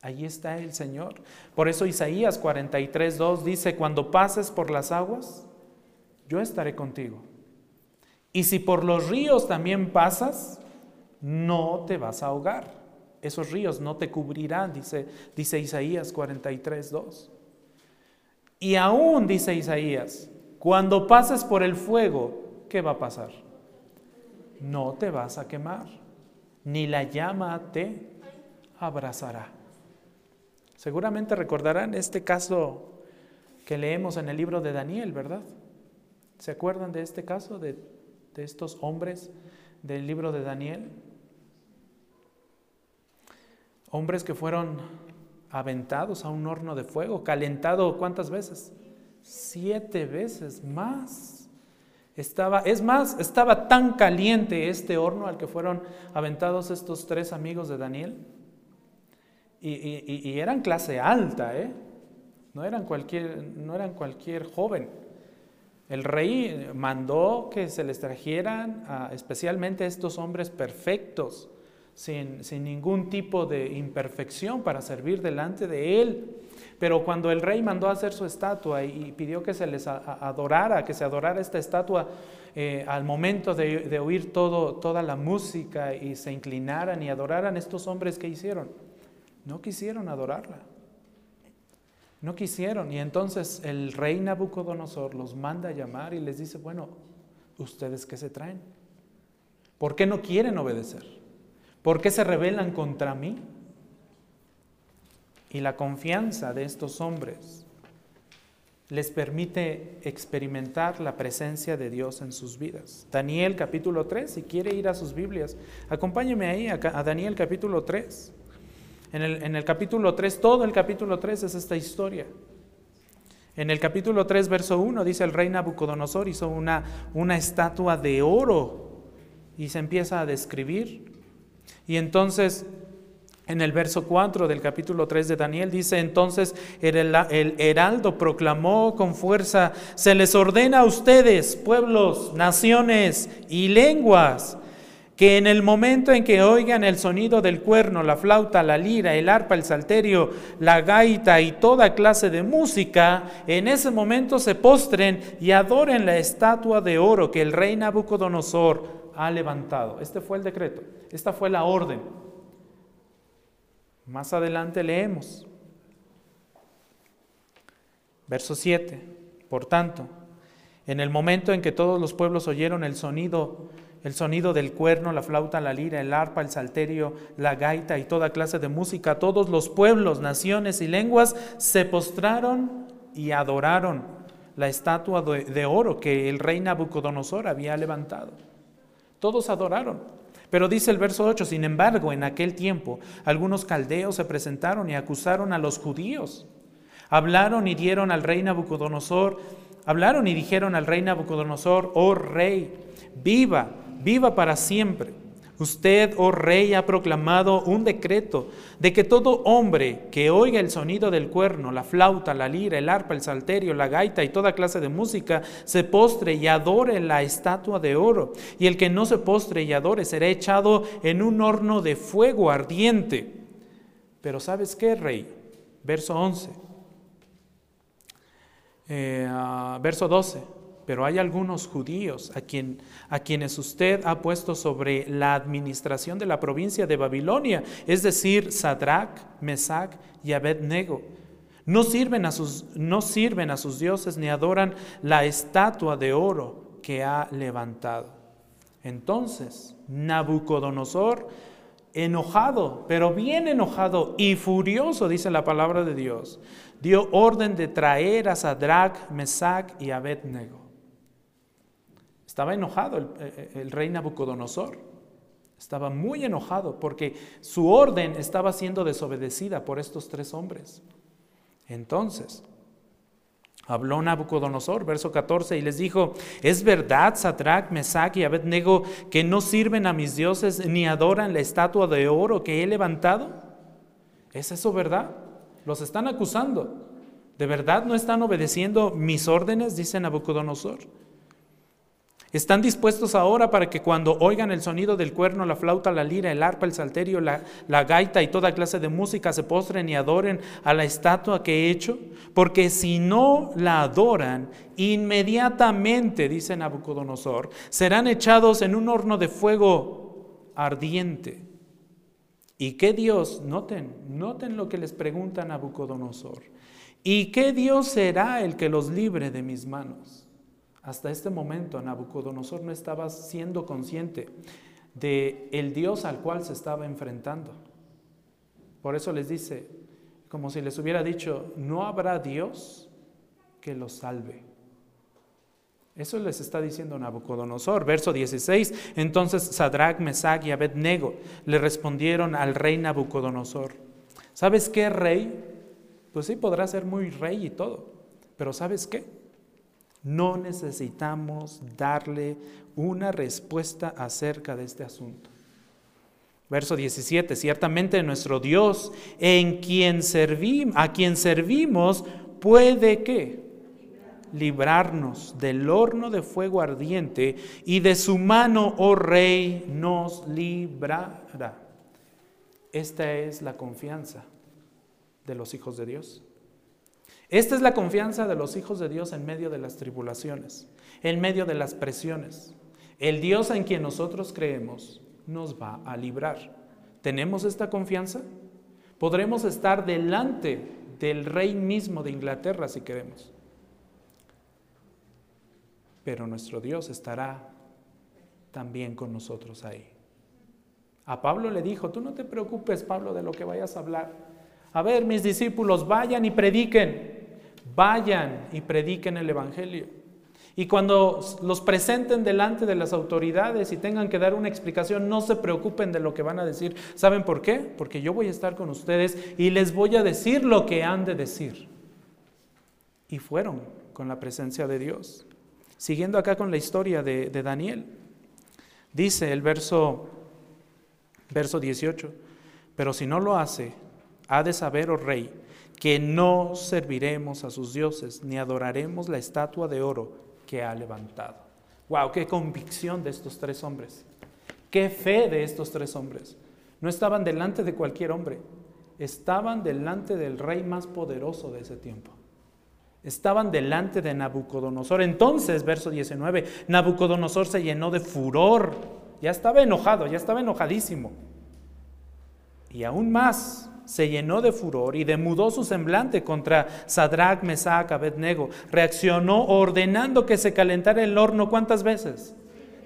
Allí está el Señor. Por eso Isaías 43, 2 dice, cuando pases por las aguas, yo estaré contigo. Y si por los ríos también pasas, no te vas a ahogar. Esos ríos no te cubrirán, dice, dice Isaías 43, 2. Y aún, dice Isaías, cuando pases por el fuego, ¿qué va a pasar? No te vas a quemar, ni la llama te abrazará. Seguramente recordarán este caso que leemos en el libro de Daniel, ¿verdad? ¿Se acuerdan de este caso, de, de estos hombres del libro de Daniel? Hombres que fueron aventados a un horno de fuego, calentado cuántas veces? Siete veces más. Estaba, es más, estaba tan caliente este horno al que fueron aventados estos tres amigos de Daniel. Y, eran clase alta, ¿eh? No eran cualquier, no eran cualquier joven. El rey mandó que se les trajeran especialmente estos hombres perfectos sin, ningún tipo de imperfección para servir delante de él. Pero cuando el rey mandó a hacer su estatua y pidió que se les adorara, que se adorara esta estatua eh, al momento de, oír toda la música y se inclinaran y adoraran, estos hombres que hicieron, no quisieron adorarla. No quisieron. Y entonces el rey Nabucodonosor los manda a llamar y les dice, bueno, ¿ustedes qué se traen? ¿Por qué no quieren obedecer? ¿Por qué se rebelan contra mí? Y la confianza de estos hombres les permite experimentar la presencia de Dios en sus vidas. Daniel capítulo 3, si quiere ir a sus Biblias, acompáñeme ahí a, Daniel capítulo 3. En el, el capítulo 3, todo el capítulo 3 es esta historia. En el capítulo 3, verso 1, dice el rey Nabucodonosor hizo una, una estatua de oro y se empieza a describir y entonces, en el verso 4 del capítulo 3 de Daniel dice, entonces el, heraldo proclamó con fuerza, se les ordena a ustedes, pueblos, naciones y lenguas, que en el momento en que oigan el sonido del cuerno, la flauta, la lira, el arpa, el salterio, la gaita y toda clase de música, en ese momento se postren y adoren la estatua de oro que el rey Nabucodonosor ha levantado. Este fue el decreto, esta fue la orden. Más adelante leemos. Verso 7. Por tanto, en el momento en que todos los pueblos oyeron el sonido, el sonido del cuerno, la flauta, la lira, el arpa, el salterio, la gaita y toda clase de música, todos los pueblos, naciones y lenguas se postraron y adoraron la estatua de, oro que el rey Nabucodonosor había levantado. Todos adoraron. Pero dice el verso 8, sin embargo, en aquel tiempo algunos caldeos se presentaron y acusaron a los judíos. Hablaron y dieron al rey Nabucodonosor, hablaron y dijeron al rey Nabucodonosor, oh rey, viva, viva para siempre. Usted, oh rey, ha proclamado un decreto de que todo hombre que oiga el sonido del cuerno, la flauta, la lira, el arpa, el salterio, la gaita y toda clase de música, se postre y adore la estatua de oro. Y el que no se postre y adore será echado en un horno de fuego ardiente. Pero ¿sabes qué, rey? Verso 11. Eh, ah, verso 12 pero hay algunos judíos a, quien, a quienes usted ha puesto sobre la administración de la provincia de Babilonia, es decir, Sadrach, Mesach y Abednego. No sirven, a sus, no sirven a sus dioses ni adoran la estatua de oro que ha levantado. Entonces, Nabucodonosor, enojado, pero bien enojado y furioso, dice la palabra de Dios, dio orden de traer a Sadrach, Mesach y Abednego. Estaba enojado el, rey Nabucodonosor. Estaba muy enojado porque su orden estaba siendo desobedecida por estos tres hombres. Entonces, habló Nabucodonosor, verso 14, y les dijo, ¿es verdad, Sadrach, Mesach y Abednego, que no sirven a mis dioses ni adoran la estatua de oro que he levantado? ¿Es eso verdad? Los están acusando. ¿De verdad no están obedeciendo mis órdenes? Dice Nabucodonosor. Están dispuestos ahora para que cuando oigan el sonido del cuerno, la flauta, la lira, el arpa, el salterio, la, gaita y toda clase de música se postren y adoren a la estatua que he hecho. Porque si no la adoran, inmediatamente, dice Nabucodonosor, serán echados en un horno de fuego ardiente. ¿Y qué Dios? Noten, noten lo que les pregunta Nabucodonosor. ¿Y qué Dios será el que los libre de mis manos? Hasta este momento Nabucodonosor no estaba siendo consciente de el Dios al cual se estaba enfrentando. Por eso les dice, como si les hubiera dicho, no habrá Dios que los salve. Eso les está diciendo Nabucodonosor. Verso 16. Entonces Sadrach, Mesach y Abednego le respondieron al rey Nabucodonosor. ¿Sabes qué, rey? Pues sí, podrá ser muy rey y todo. Pero ¿sabes qué? No necesitamos darle una respuesta acerca de este asunto. Verso 17, ciertamente nuestro Dios, en quien servimos, a quien servimos, puede que librarnos del horno de fuego ardiente y de su mano, oh rey, nos librará. Esta es la confianza de los hijos de Dios. Esta es la confianza de los hijos de Dios en medio de las tribulaciones, en medio de las presiones. El Dios en quien nosotros creemos nos va a librar. ¿Tenemos esta confianza? Podremos estar delante del rey mismo de Inglaterra si queremos. Pero nuestro Dios estará también con nosotros ahí. A Pablo le dijo, tú no te preocupes, Pablo, de lo que vayas a hablar. A ver, mis discípulos, vayan y prediquen vayan y prediquen el Evangelio. Y cuando los presenten delante de las autoridades y tengan que dar una explicación, no se preocupen de lo que van a decir. ¿Saben por qué? Porque yo voy a estar con ustedes y les voy a decir lo que han de decir. Y fueron con la presencia de Dios. Siguiendo acá con la historia de, Daniel, dice el verso, verso 18, pero si no lo hace, ha de saber, oh rey, que no serviremos a sus dioses, ni adoraremos la estatua de oro que ha levantado. ¡Wow! ¡Qué convicción de estos tres hombres! ¡Qué fe de estos tres hombres! No estaban delante de cualquier hombre, estaban delante del rey más poderoso de ese tiempo. Estaban delante de Nabucodonosor. Entonces, verso 19, Nabucodonosor se llenó de furor. Ya estaba enojado, ya estaba enojadísimo. Y aún más, se llenó de furor y demudó su semblante contra Sadrach, Mesach, Abednego. Reaccionó ordenando que se calentara el horno ¿cuántas veces?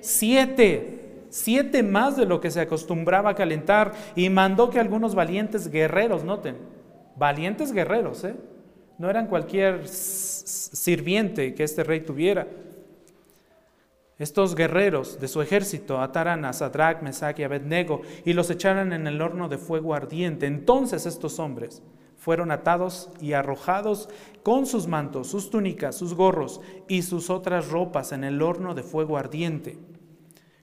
Siete. Siete más de lo que se acostumbraba a calentar y mandó que algunos valientes guerreros, noten, valientes guerreros, ¿eh? no eran cualquier sirviente que este rey tuviera, estos guerreros de su ejército ataran a Sadrach, Mesach y Abednego y los echaran en el horno de fuego ardiente. Entonces estos hombres fueron atados y arrojados con sus mantos, sus túnicas, sus gorros y sus otras ropas en el horno de fuego ardiente.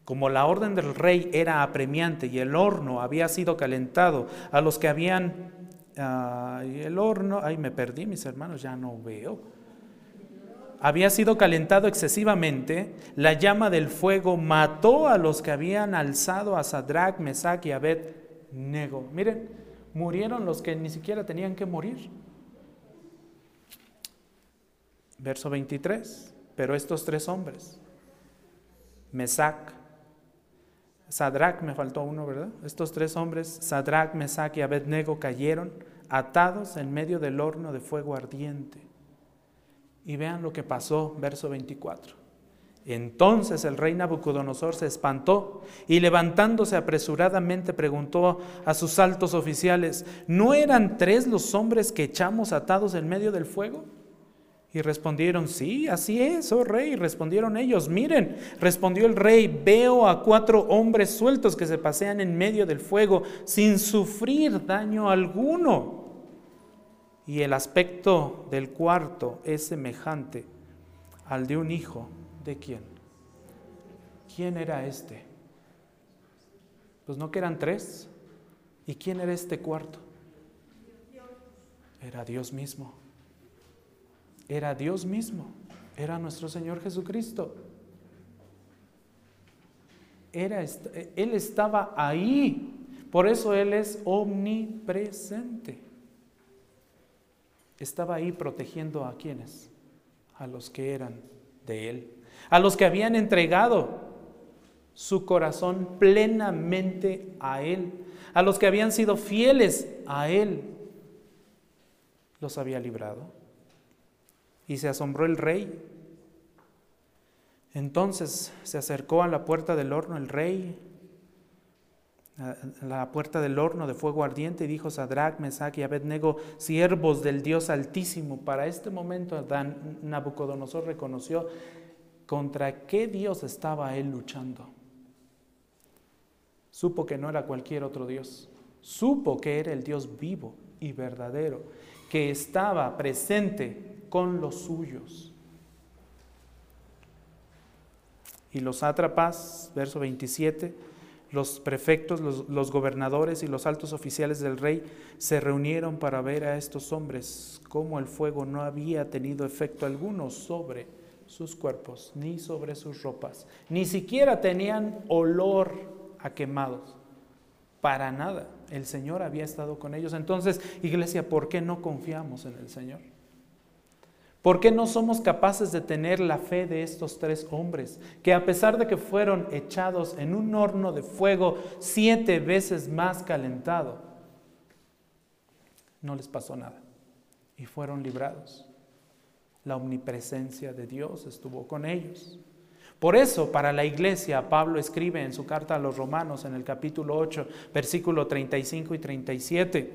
Como la orden del rey era apremiante y el horno había sido calentado a los que habían... el horno, ay, me perdí, mis hermanos, ya no veo había sido calentado excesivamente, la llama del fuego mató a los que habían alzado a Sadrach, Mesach y Abed-Nego. Miren, murieron los que ni siquiera tenían que morir. Verso 23. Pero estos tres hombres, Mesach, Sadrach, me faltó uno, ¿verdad? Estos tres hombres, Sadrach, Mesach y Abednego, cayeron atados en medio del horno de fuego ardiente. Y vean lo que pasó, verso 24. Entonces el rey Nabucodonosor se espantó y levantándose apresuradamente preguntó a sus altos oficiales, ¿no eran tres los hombres que echamos atados en medio del fuego? Y respondieron, sí, así es, oh rey. Respondieron ellos, miren, respondió el rey, veo a cuatro hombres sueltos que se pasean en medio del fuego sin sufrir daño alguno y el aspecto del cuarto es semejante al de un hijo de quién. ¿Quién era este? Pues no que eran tres. ¿Y quién era este cuarto? Era Dios mismo. Era Dios mismo. Era nuestro Señor Jesucristo. Era, él estaba ahí. Por eso Él es omnipresente estaba ahí protegiendo a quienes, a los que eran de él, a los que habían entregado su corazón plenamente a él, a los que habían sido fieles a él, los había librado. Y se asombró el rey. Entonces se acercó a la puerta del horno el rey la puerta del horno de fuego ardiente y dijo Sadrach, Mesach y Abednego, siervos del Dios Altísimo. Para este momento Nabucodonosor reconoció contra qué Dios estaba él luchando. Supo que no era cualquier otro Dios. Supo que era el Dios vivo y verdadero, que estaba presente con los suyos. Y los sátrapas, verso 27, los prefectos, los, gobernadores y los altos oficiales del rey se reunieron para ver a estos hombres cómo el fuego no había tenido efecto alguno sobre sus cuerpos, ni sobre sus ropas, ni siquiera tenían olor a quemados. Para nada. El Señor había estado con ellos. Entonces, iglesia, ¿por qué no confiamos en el Señor? ¿Por qué no somos capaces de tener la fe de estos tres hombres, que a pesar de que fueron echados en un horno de fuego siete veces más calentado, no les pasó nada y fueron librados? La omnipresencia de Dios estuvo con ellos. Por eso, para la iglesia, Pablo escribe en su carta a los romanos en el capítulo 8, versículo 35 y 37,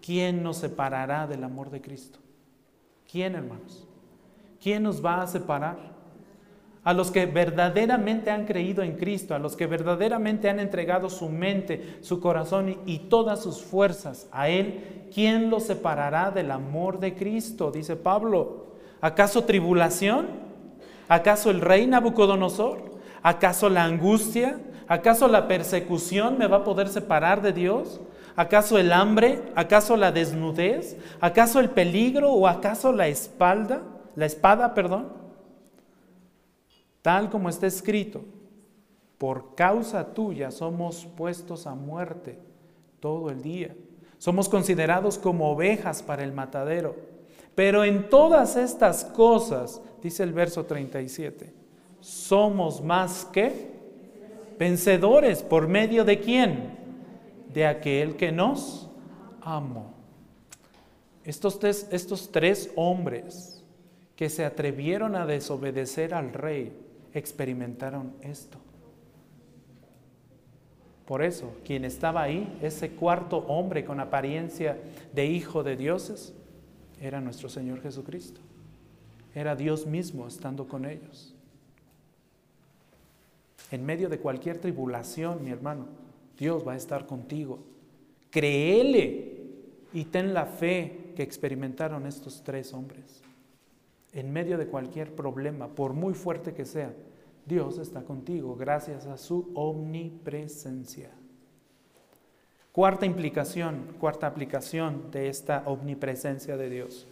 ¿quién nos separará del amor de Cristo? ¿Quién, hermanos? ¿Quién nos va a separar? A los que verdaderamente han creído en Cristo, a los que verdaderamente han entregado su mente, su corazón y todas sus fuerzas a Él, ¿quién los separará del amor de Cristo? Dice Pablo. ¿Acaso tribulación? ¿Acaso el rey Nabucodonosor? ¿Acaso la angustia? ¿Acaso la persecución me va a poder separar de Dios? ¿Acaso el hambre? ¿Acaso la desnudez? ¿Acaso el peligro o acaso la espalda? La espada, perdón. Tal como está escrito, por causa tuya somos puestos a muerte todo el día. Somos considerados como ovejas para el matadero. Pero en todas estas cosas, dice el verso 37, somos más que vencedores por medio de quién? De aquel que nos amó. Estos tres, estos tres hombres que se atrevieron a desobedecer al rey experimentaron esto. Por eso, quien estaba ahí, ese cuarto hombre con apariencia de hijo de dioses, era nuestro Señor Jesucristo. Era Dios mismo estando con ellos. En medio de cualquier tribulación, mi hermano, Dios va a estar contigo. Créele y ten la fe que experimentaron estos tres hombres. En medio de cualquier problema, por muy fuerte que sea, Dios está contigo gracias a su omnipresencia. Cuarta implicación, cuarta aplicación de esta omnipresencia de Dios.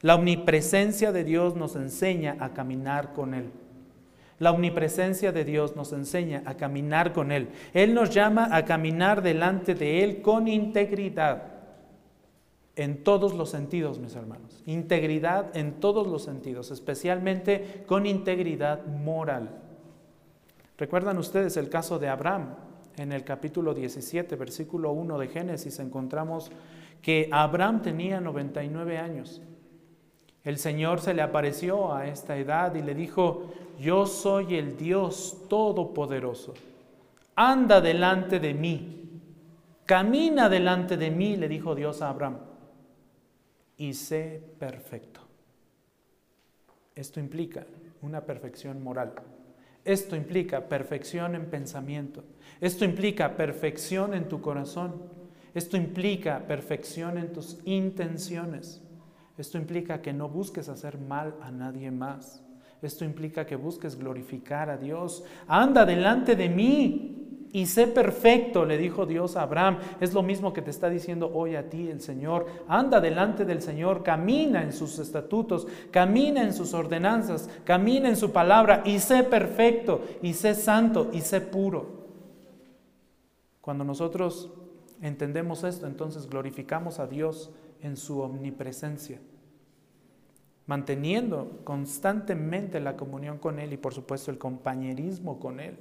La omnipresencia de Dios nos enseña a caminar con Él. La omnipresencia de Dios nos enseña a caminar con Él. Él nos llama a caminar delante de Él con integridad. En todos los sentidos, mis hermanos. Integridad en todos los sentidos, especialmente con integridad moral. ¿Recuerdan ustedes el caso de Abraham? en el capítulo 17, versículo 1 de Génesis, encontramos que Abraham tenía 99 años. El Señor se le apareció a esta edad y le dijo, yo soy el Dios Todopoderoso. Anda delante de mí, camina delante de mí, le dijo Dios a Abraham, y sé perfecto. Esto implica una perfección moral. Esto implica perfección en pensamiento. Esto implica perfección en tu corazón. Esto implica perfección en tus intenciones. Esto implica que no busques hacer mal a nadie más. Esto implica que busques glorificar a Dios. Anda delante de mí y sé perfecto, le dijo Dios a Abraham. Es lo mismo que te está diciendo hoy a ti el Señor. Anda delante del Señor, camina en sus estatutos, camina en sus ordenanzas, camina en su palabra y sé perfecto, y sé santo, y sé puro. Cuando nosotros entendemos esto, entonces glorificamos a Dios en su omnipresencia, manteniendo constantemente la comunión con Él y por supuesto el compañerismo con Él.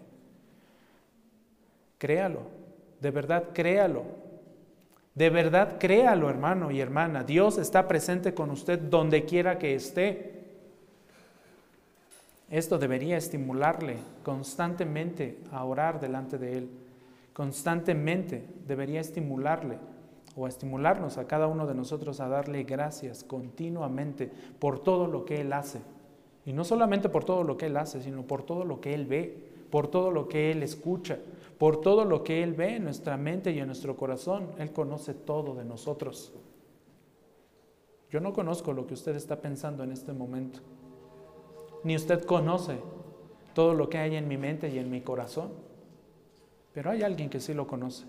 Créalo, de verdad créalo. De verdad créalo, hermano y hermana. Dios está presente con usted donde quiera que esté. Esto debería estimularle constantemente a orar delante de Él. Constantemente debería estimularle o estimularnos a cada uno de nosotros a darle gracias continuamente por todo lo que Él hace. Y no solamente por todo lo que Él hace, sino por todo lo que Él ve, por todo lo que Él escucha, por todo lo que Él ve en nuestra mente y en nuestro corazón. Él conoce todo de nosotros. Yo no conozco lo que usted está pensando en este momento, ni usted conoce todo lo que hay en mi mente y en mi corazón, pero hay alguien que sí lo conoce.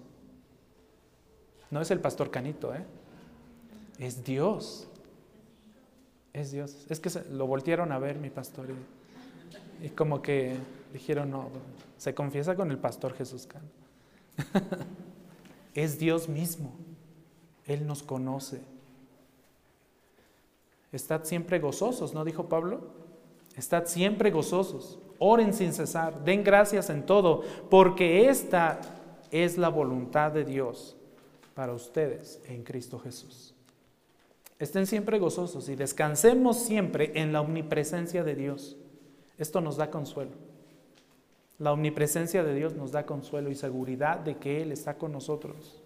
No es el pastor Canito, ¿eh? es Dios. Es Dios. Es que lo voltearon a ver mi pastor y como que dijeron, no, se confiesa con el pastor Jesús Cano. *laughs* es Dios mismo. Él nos conoce. Estad siempre gozosos, ¿no dijo Pablo? Estad siempre gozosos. Oren sin cesar. Den gracias en todo, porque esta es la voluntad de Dios para ustedes en Cristo Jesús. Estén siempre gozosos y descansemos siempre en la omnipresencia de Dios. Esto nos da consuelo. La omnipresencia de Dios nos da consuelo y seguridad de que Él está con nosotros.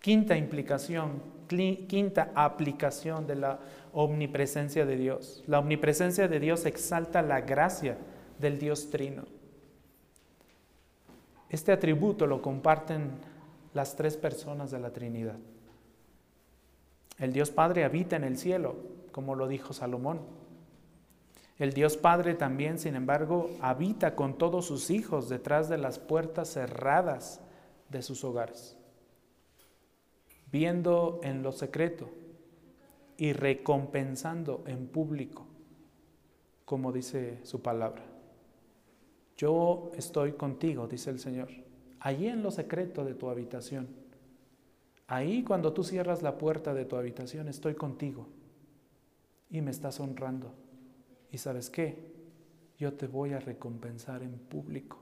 Quinta implicación, quinta aplicación de la omnipresencia de Dios. La omnipresencia de Dios exalta la gracia del Dios trino. Este atributo lo comparten las tres personas de la Trinidad. El Dios Padre habita en el cielo, como lo dijo Salomón. El Dios Padre también, sin embargo, habita con todos sus hijos detrás de las puertas cerradas de sus hogares, viendo en lo secreto y recompensando en público, como dice su palabra. Yo estoy contigo, dice el Señor, allí en lo secreto de tu habitación. Ahí cuando tú cierras la puerta de tu habitación, estoy contigo y me estás honrando. Y sabes qué? Yo te voy a recompensar en público.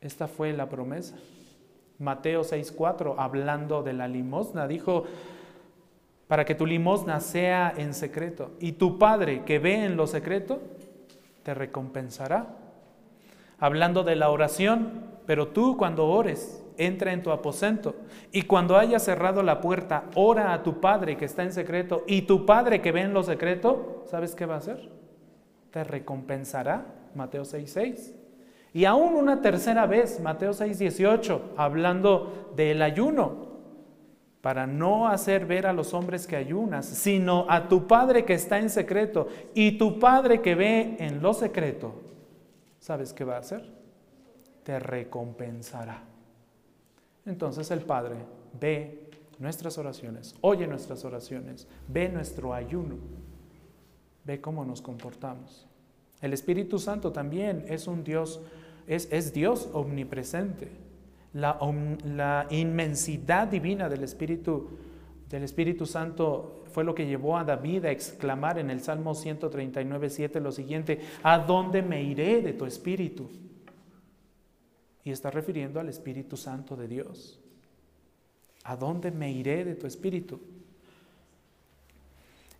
Esta fue la promesa. Mateo 6:4, hablando de la limosna, dijo, para que tu limosna sea en secreto y tu Padre que ve en lo secreto, te recompensará. Hablando de la oración, pero tú cuando ores, entra en tu aposento y cuando hayas cerrado la puerta, ora a tu Padre que está en secreto y tu Padre que ve en lo secreto, ¿sabes qué va a hacer? Te recompensará, Mateo 6:6. Y aún una tercera vez, Mateo 6, 18, hablando del ayuno, para no hacer ver a los hombres que ayunas, sino a tu Padre que está en secreto. Y tu Padre que ve en lo secreto, ¿sabes qué va a hacer? Te recompensará. Entonces el Padre ve nuestras oraciones, oye nuestras oraciones, ve nuestro ayuno, ve cómo nos comportamos. El Espíritu Santo también es un Dios, es, Dios omnipresente. La, la, inmensidad divina del Espíritu, del Espíritu Santo fue lo que llevó a David a exclamar en el Salmo 139, 7 lo siguiente, ¿a dónde me iré de tu Espíritu? Y está refiriendo al Espíritu Santo de Dios. ¿A dónde me iré de tu Espíritu?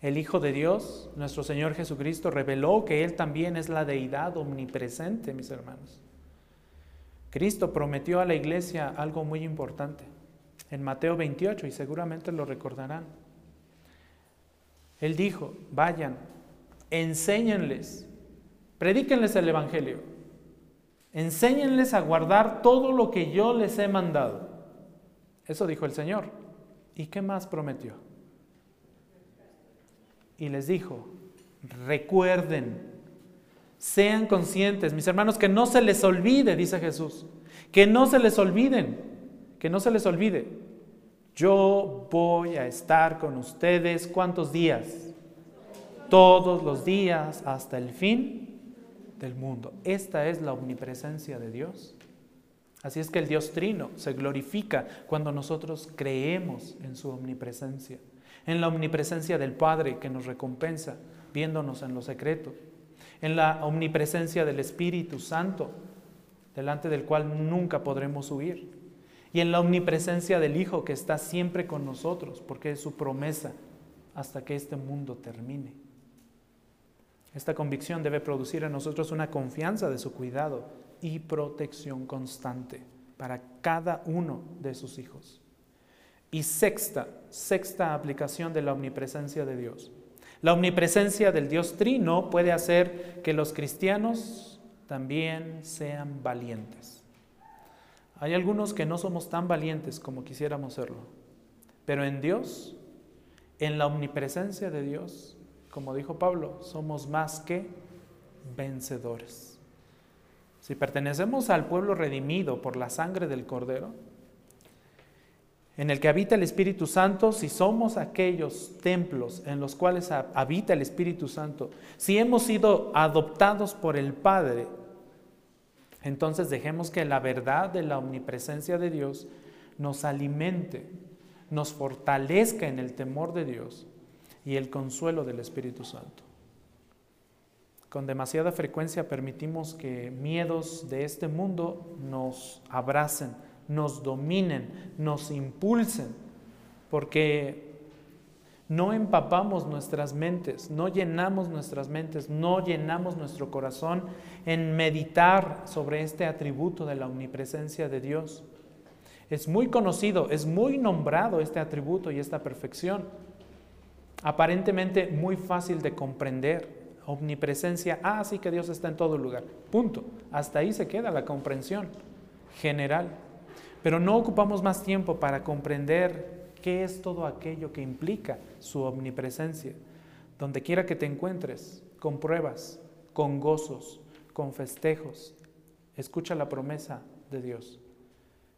El Hijo de Dios, nuestro Señor Jesucristo, reveló que Él también es la deidad omnipresente, mis hermanos. Cristo prometió a la iglesia algo muy importante en Mateo 28 y seguramente lo recordarán. Él dijo, vayan, enséñenles, predíquenles el Evangelio, enséñenles a guardar todo lo que yo les he mandado. Eso dijo el Señor. ¿Y qué más prometió? Y les dijo, recuerden, sean conscientes, mis hermanos, que no se les olvide, dice Jesús, que no se les olviden, que no se les olvide. Yo voy a estar con ustedes cuántos días? Todos los días hasta el fin del mundo. Esta es la omnipresencia de Dios. Así es que el Dios Trino se glorifica cuando nosotros creemos en su omnipresencia, en la omnipresencia del Padre que nos recompensa viéndonos en lo secreto, en la omnipresencia del Espíritu Santo, delante del cual nunca podremos huir, y en la omnipresencia del Hijo que está siempre con nosotros, porque es su promesa hasta que este mundo termine. Esta convicción debe producir en nosotros una confianza de su cuidado y protección constante para cada uno de sus hijos. Y sexta, sexta aplicación de la omnipresencia de Dios. La omnipresencia del Dios Trino puede hacer que los cristianos también sean valientes. Hay algunos que no somos tan valientes como quisiéramos serlo, pero en Dios, en la omnipresencia de Dios, como dijo Pablo, somos más que vencedores. Si pertenecemos al pueblo redimido por la sangre del Cordero, en el que habita el Espíritu Santo, si somos aquellos templos en los cuales habita el Espíritu Santo, si hemos sido adoptados por el Padre, entonces dejemos que la verdad de la omnipresencia de Dios nos alimente, nos fortalezca en el temor de Dios y el consuelo del Espíritu Santo. Con demasiada frecuencia permitimos que miedos de este mundo nos abracen, nos dominen, nos impulsen, porque no empapamos nuestras mentes, no llenamos nuestras mentes, no llenamos nuestro corazón en meditar sobre este atributo de la omnipresencia de Dios. Es muy conocido, es muy nombrado este atributo y esta perfección, aparentemente muy fácil de comprender omnipresencia, ah, sí que Dios está en todo lugar. Punto. Hasta ahí se queda la comprensión general. Pero no ocupamos más tiempo para comprender qué es todo aquello que implica su omnipresencia. Donde quiera que te encuentres, con pruebas, con gozos, con festejos, escucha la promesa de Dios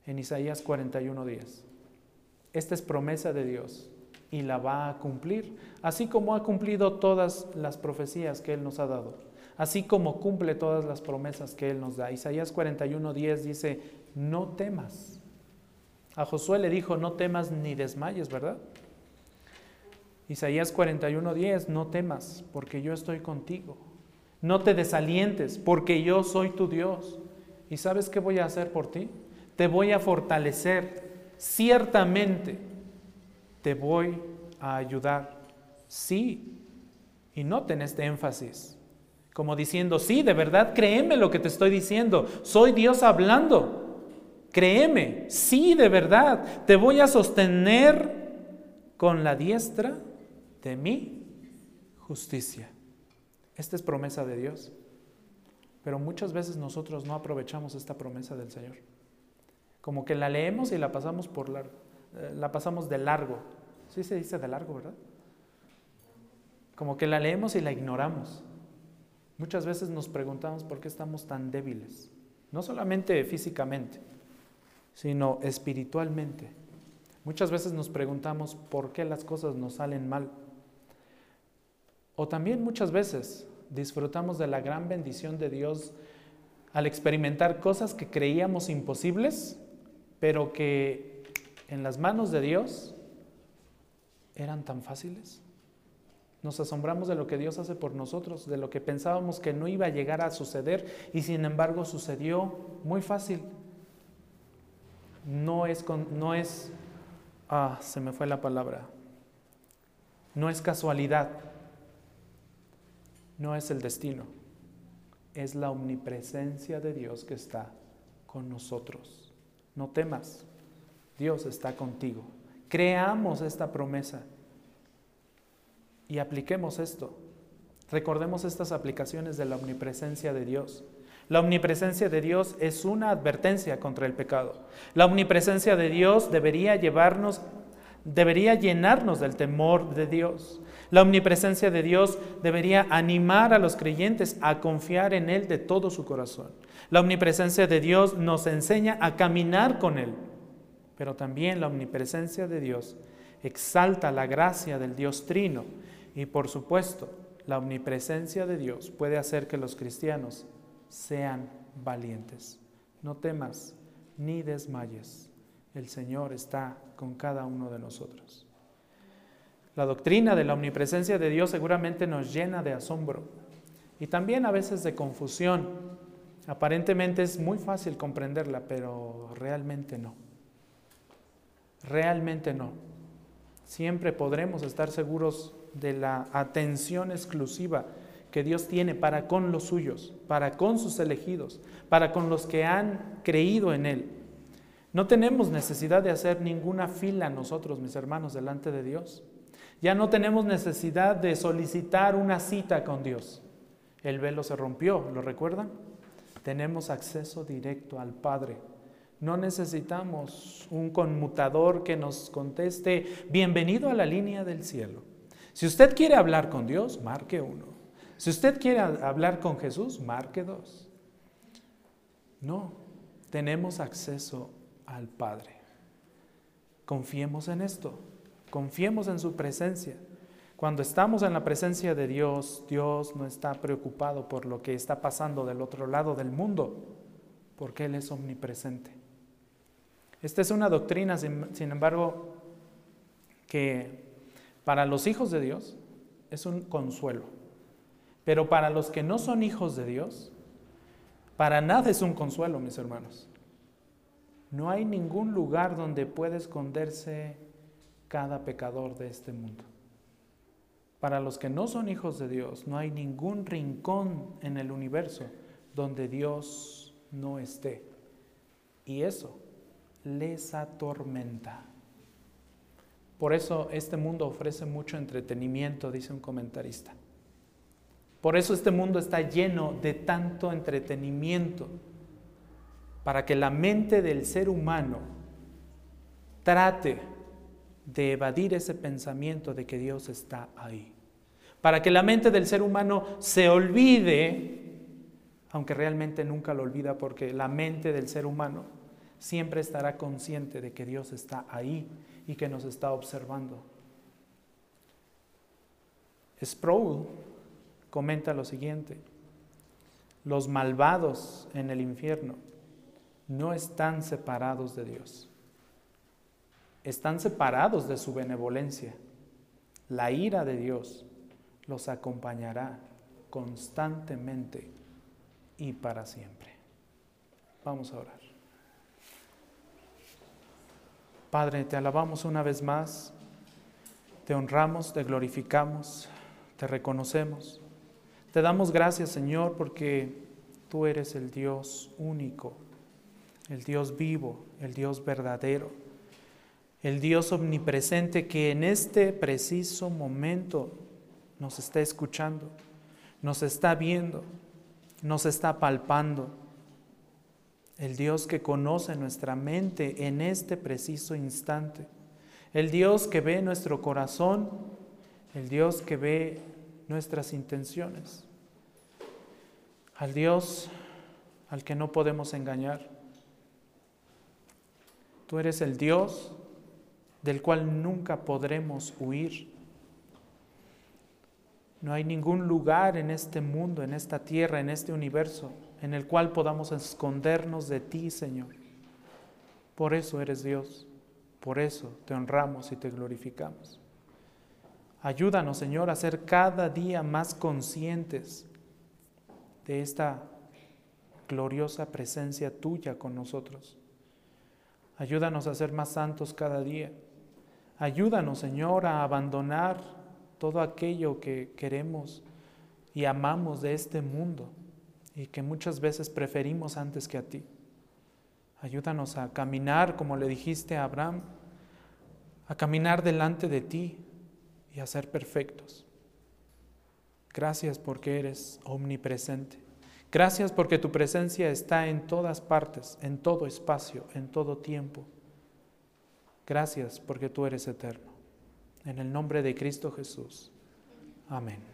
en Isaías 41 días. Esta es promesa de Dios y la va a cumplir, así como ha cumplido todas las profecías que Él nos ha dado, así como cumple todas las promesas que Él nos da. Isaías 41:10 dice, no temas. A Josué le dijo, no temas ni desmayes, ¿verdad? Isaías 41:10, no temas, porque yo estoy contigo. No te desalientes, porque yo soy tu Dios. ¿Y sabes qué voy a hacer por ti? Te voy a fortalecer. Ciertamente te voy a ayudar. Sí. Y noten este énfasis. Como diciendo, sí, de verdad, créeme lo que te estoy diciendo. Soy Dios hablando. Créeme, sí, de verdad. Te voy a sostener con la diestra de mi justicia. Esta es promesa de Dios. Pero muchas veces nosotros no aprovechamos esta promesa del Señor. Como que la leemos y la pasamos por largo, eh, la pasamos de largo. Sí se dice de largo, ¿verdad? Como que la leemos y la ignoramos. Muchas veces nos preguntamos por qué estamos tan débiles, no solamente físicamente, sino espiritualmente. Muchas veces nos preguntamos por qué las cosas nos salen mal. O también muchas veces disfrutamos de la gran bendición de Dios al experimentar cosas que creíamos imposibles, pero que en las manos de Dios eran tan fáciles. Nos asombramos de lo que Dios hace por nosotros, de lo que pensábamos que no iba a llegar a suceder y sin embargo sucedió muy fácil. No es, no es, ah, se me fue la palabra, no es casualidad, no es el destino, es la omnipresencia de Dios que está con nosotros. No temas, Dios está contigo. Creamos esta promesa y apliquemos esto. Recordemos estas aplicaciones de la omnipresencia de Dios. La omnipresencia de Dios es una advertencia contra el pecado. La omnipresencia de Dios debería llevarnos, debería llenarnos del temor de Dios. La omnipresencia de Dios debería animar a los creyentes a confiar en Él de todo su corazón. La omnipresencia de Dios nos enseña a caminar con Él. Pero también la omnipresencia de Dios exalta la gracia del Dios Trino y por supuesto, la omnipresencia de Dios puede hacer que los cristianos sean valientes. No temas ni desmayes. El Señor está con cada uno de nosotros. La doctrina de la omnipresencia de Dios seguramente nos llena de asombro y también a veces de confusión. Aparentemente es muy fácil comprenderla, pero realmente no. Realmente no. Siempre podremos estar seguros de la atención exclusiva que Dios tiene para con los suyos, para con sus elegidos, para con los que han creído en Él. No tenemos necesidad de hacer ninguna fila nosotros, mis hermanos, delante de Dios. Ya no tenemos necesidad de solicitar una cita con Dios. El velo se rompió, ¿lo recuerdan? Tenemos acceso directo al Padre. No necesitamos un conmutador que nos conteste, bienvenido a la línea del cielo. Si usted quiere hablar con Dios, marque uno. Si usted quiere hablar con Jesús, marque dos. No, tenemos acceso al Padre. Confiemos en esto, confiemos en su presencia. Cuando estamos en la presencia de Dios, Dios no está preocupado por lo que está pasando del otro lado del mundo, porque Él es omnipresente. Esta es una doctrina, sin, sin embargo, que para los hijos de Dios es un consuelo, pero para los que no son hijos de Dios, para nada es un consuelo, mis hermanos. No hay ningún lugar donde pueda esconderse cada pecador de este mundo. Para los que no son hijos de Dios, no hay ningún rincón en el universo donde Dios no esté. Y eso les atormenta. Por eso este mundo ofrece mucho entretenimiento, dice un comentarista. Por eso este mundo está lleno de tanto entretenimiento, para que la mente del ser humano trate de evadir ese pensamiento de que Dios está ahí. Para que la mente del ser humano se olvide, aunque realmente nunca lo olvida porque la mente del ser humano siempre estará consciente de que Dios está ahí y que nos está observando. Sproul comenta lo siguiente, los malvados en el infierno no están separados de Dios, están separados de su benevolencia. La ira de Dios los acompañará constantemente y para siempre. Vamos a orar. Padre, te alabamos una vez más, te honramos, te glorificamos, te reconocemos. Te damos gracias, Señor, porque tú eres el Dios único, el Dios vivo, el Dios verdadero, el Dios omnipresente que en este preciso momento nos está escuchando, nos está viendo nos está palpando. El Dios que conoce nuestra mente en este preciso instante. El Dios que ve nuestro corazón. El Dios que ve nuestras intenciones. Al Dios al que no podemos engañar. Tú eres el Dios del cual nunca podremos huir. No hay ningún lugar en este mundo, en esta tierra, en este universo, en el cual podamos escondernos de ti, Señor. Por eso eres Dios, por eso te honramos y te glorificamos. Ayúdanos, Señor, a ser cada día más conscientes de esta gloriosa presencia tuya con nosotros. Ayúdanos a ser más santos cada día. Ayúdanos, Señor, a abandonar todo aquello que queremos y amamos de este mundo y que muchas veces preferimos antes que a ti. Ayúdanos a caminar, como le dijiste a Abraham, a caminar delante de ti y a ser perfectos. Gracias porque eres omnipresente. Gracias porque tu presencia está en todas partes, en todo espacio, en todo tiempo. Gracias porque tú eres eterno. En el nombre de Cristo Jesús. Amén.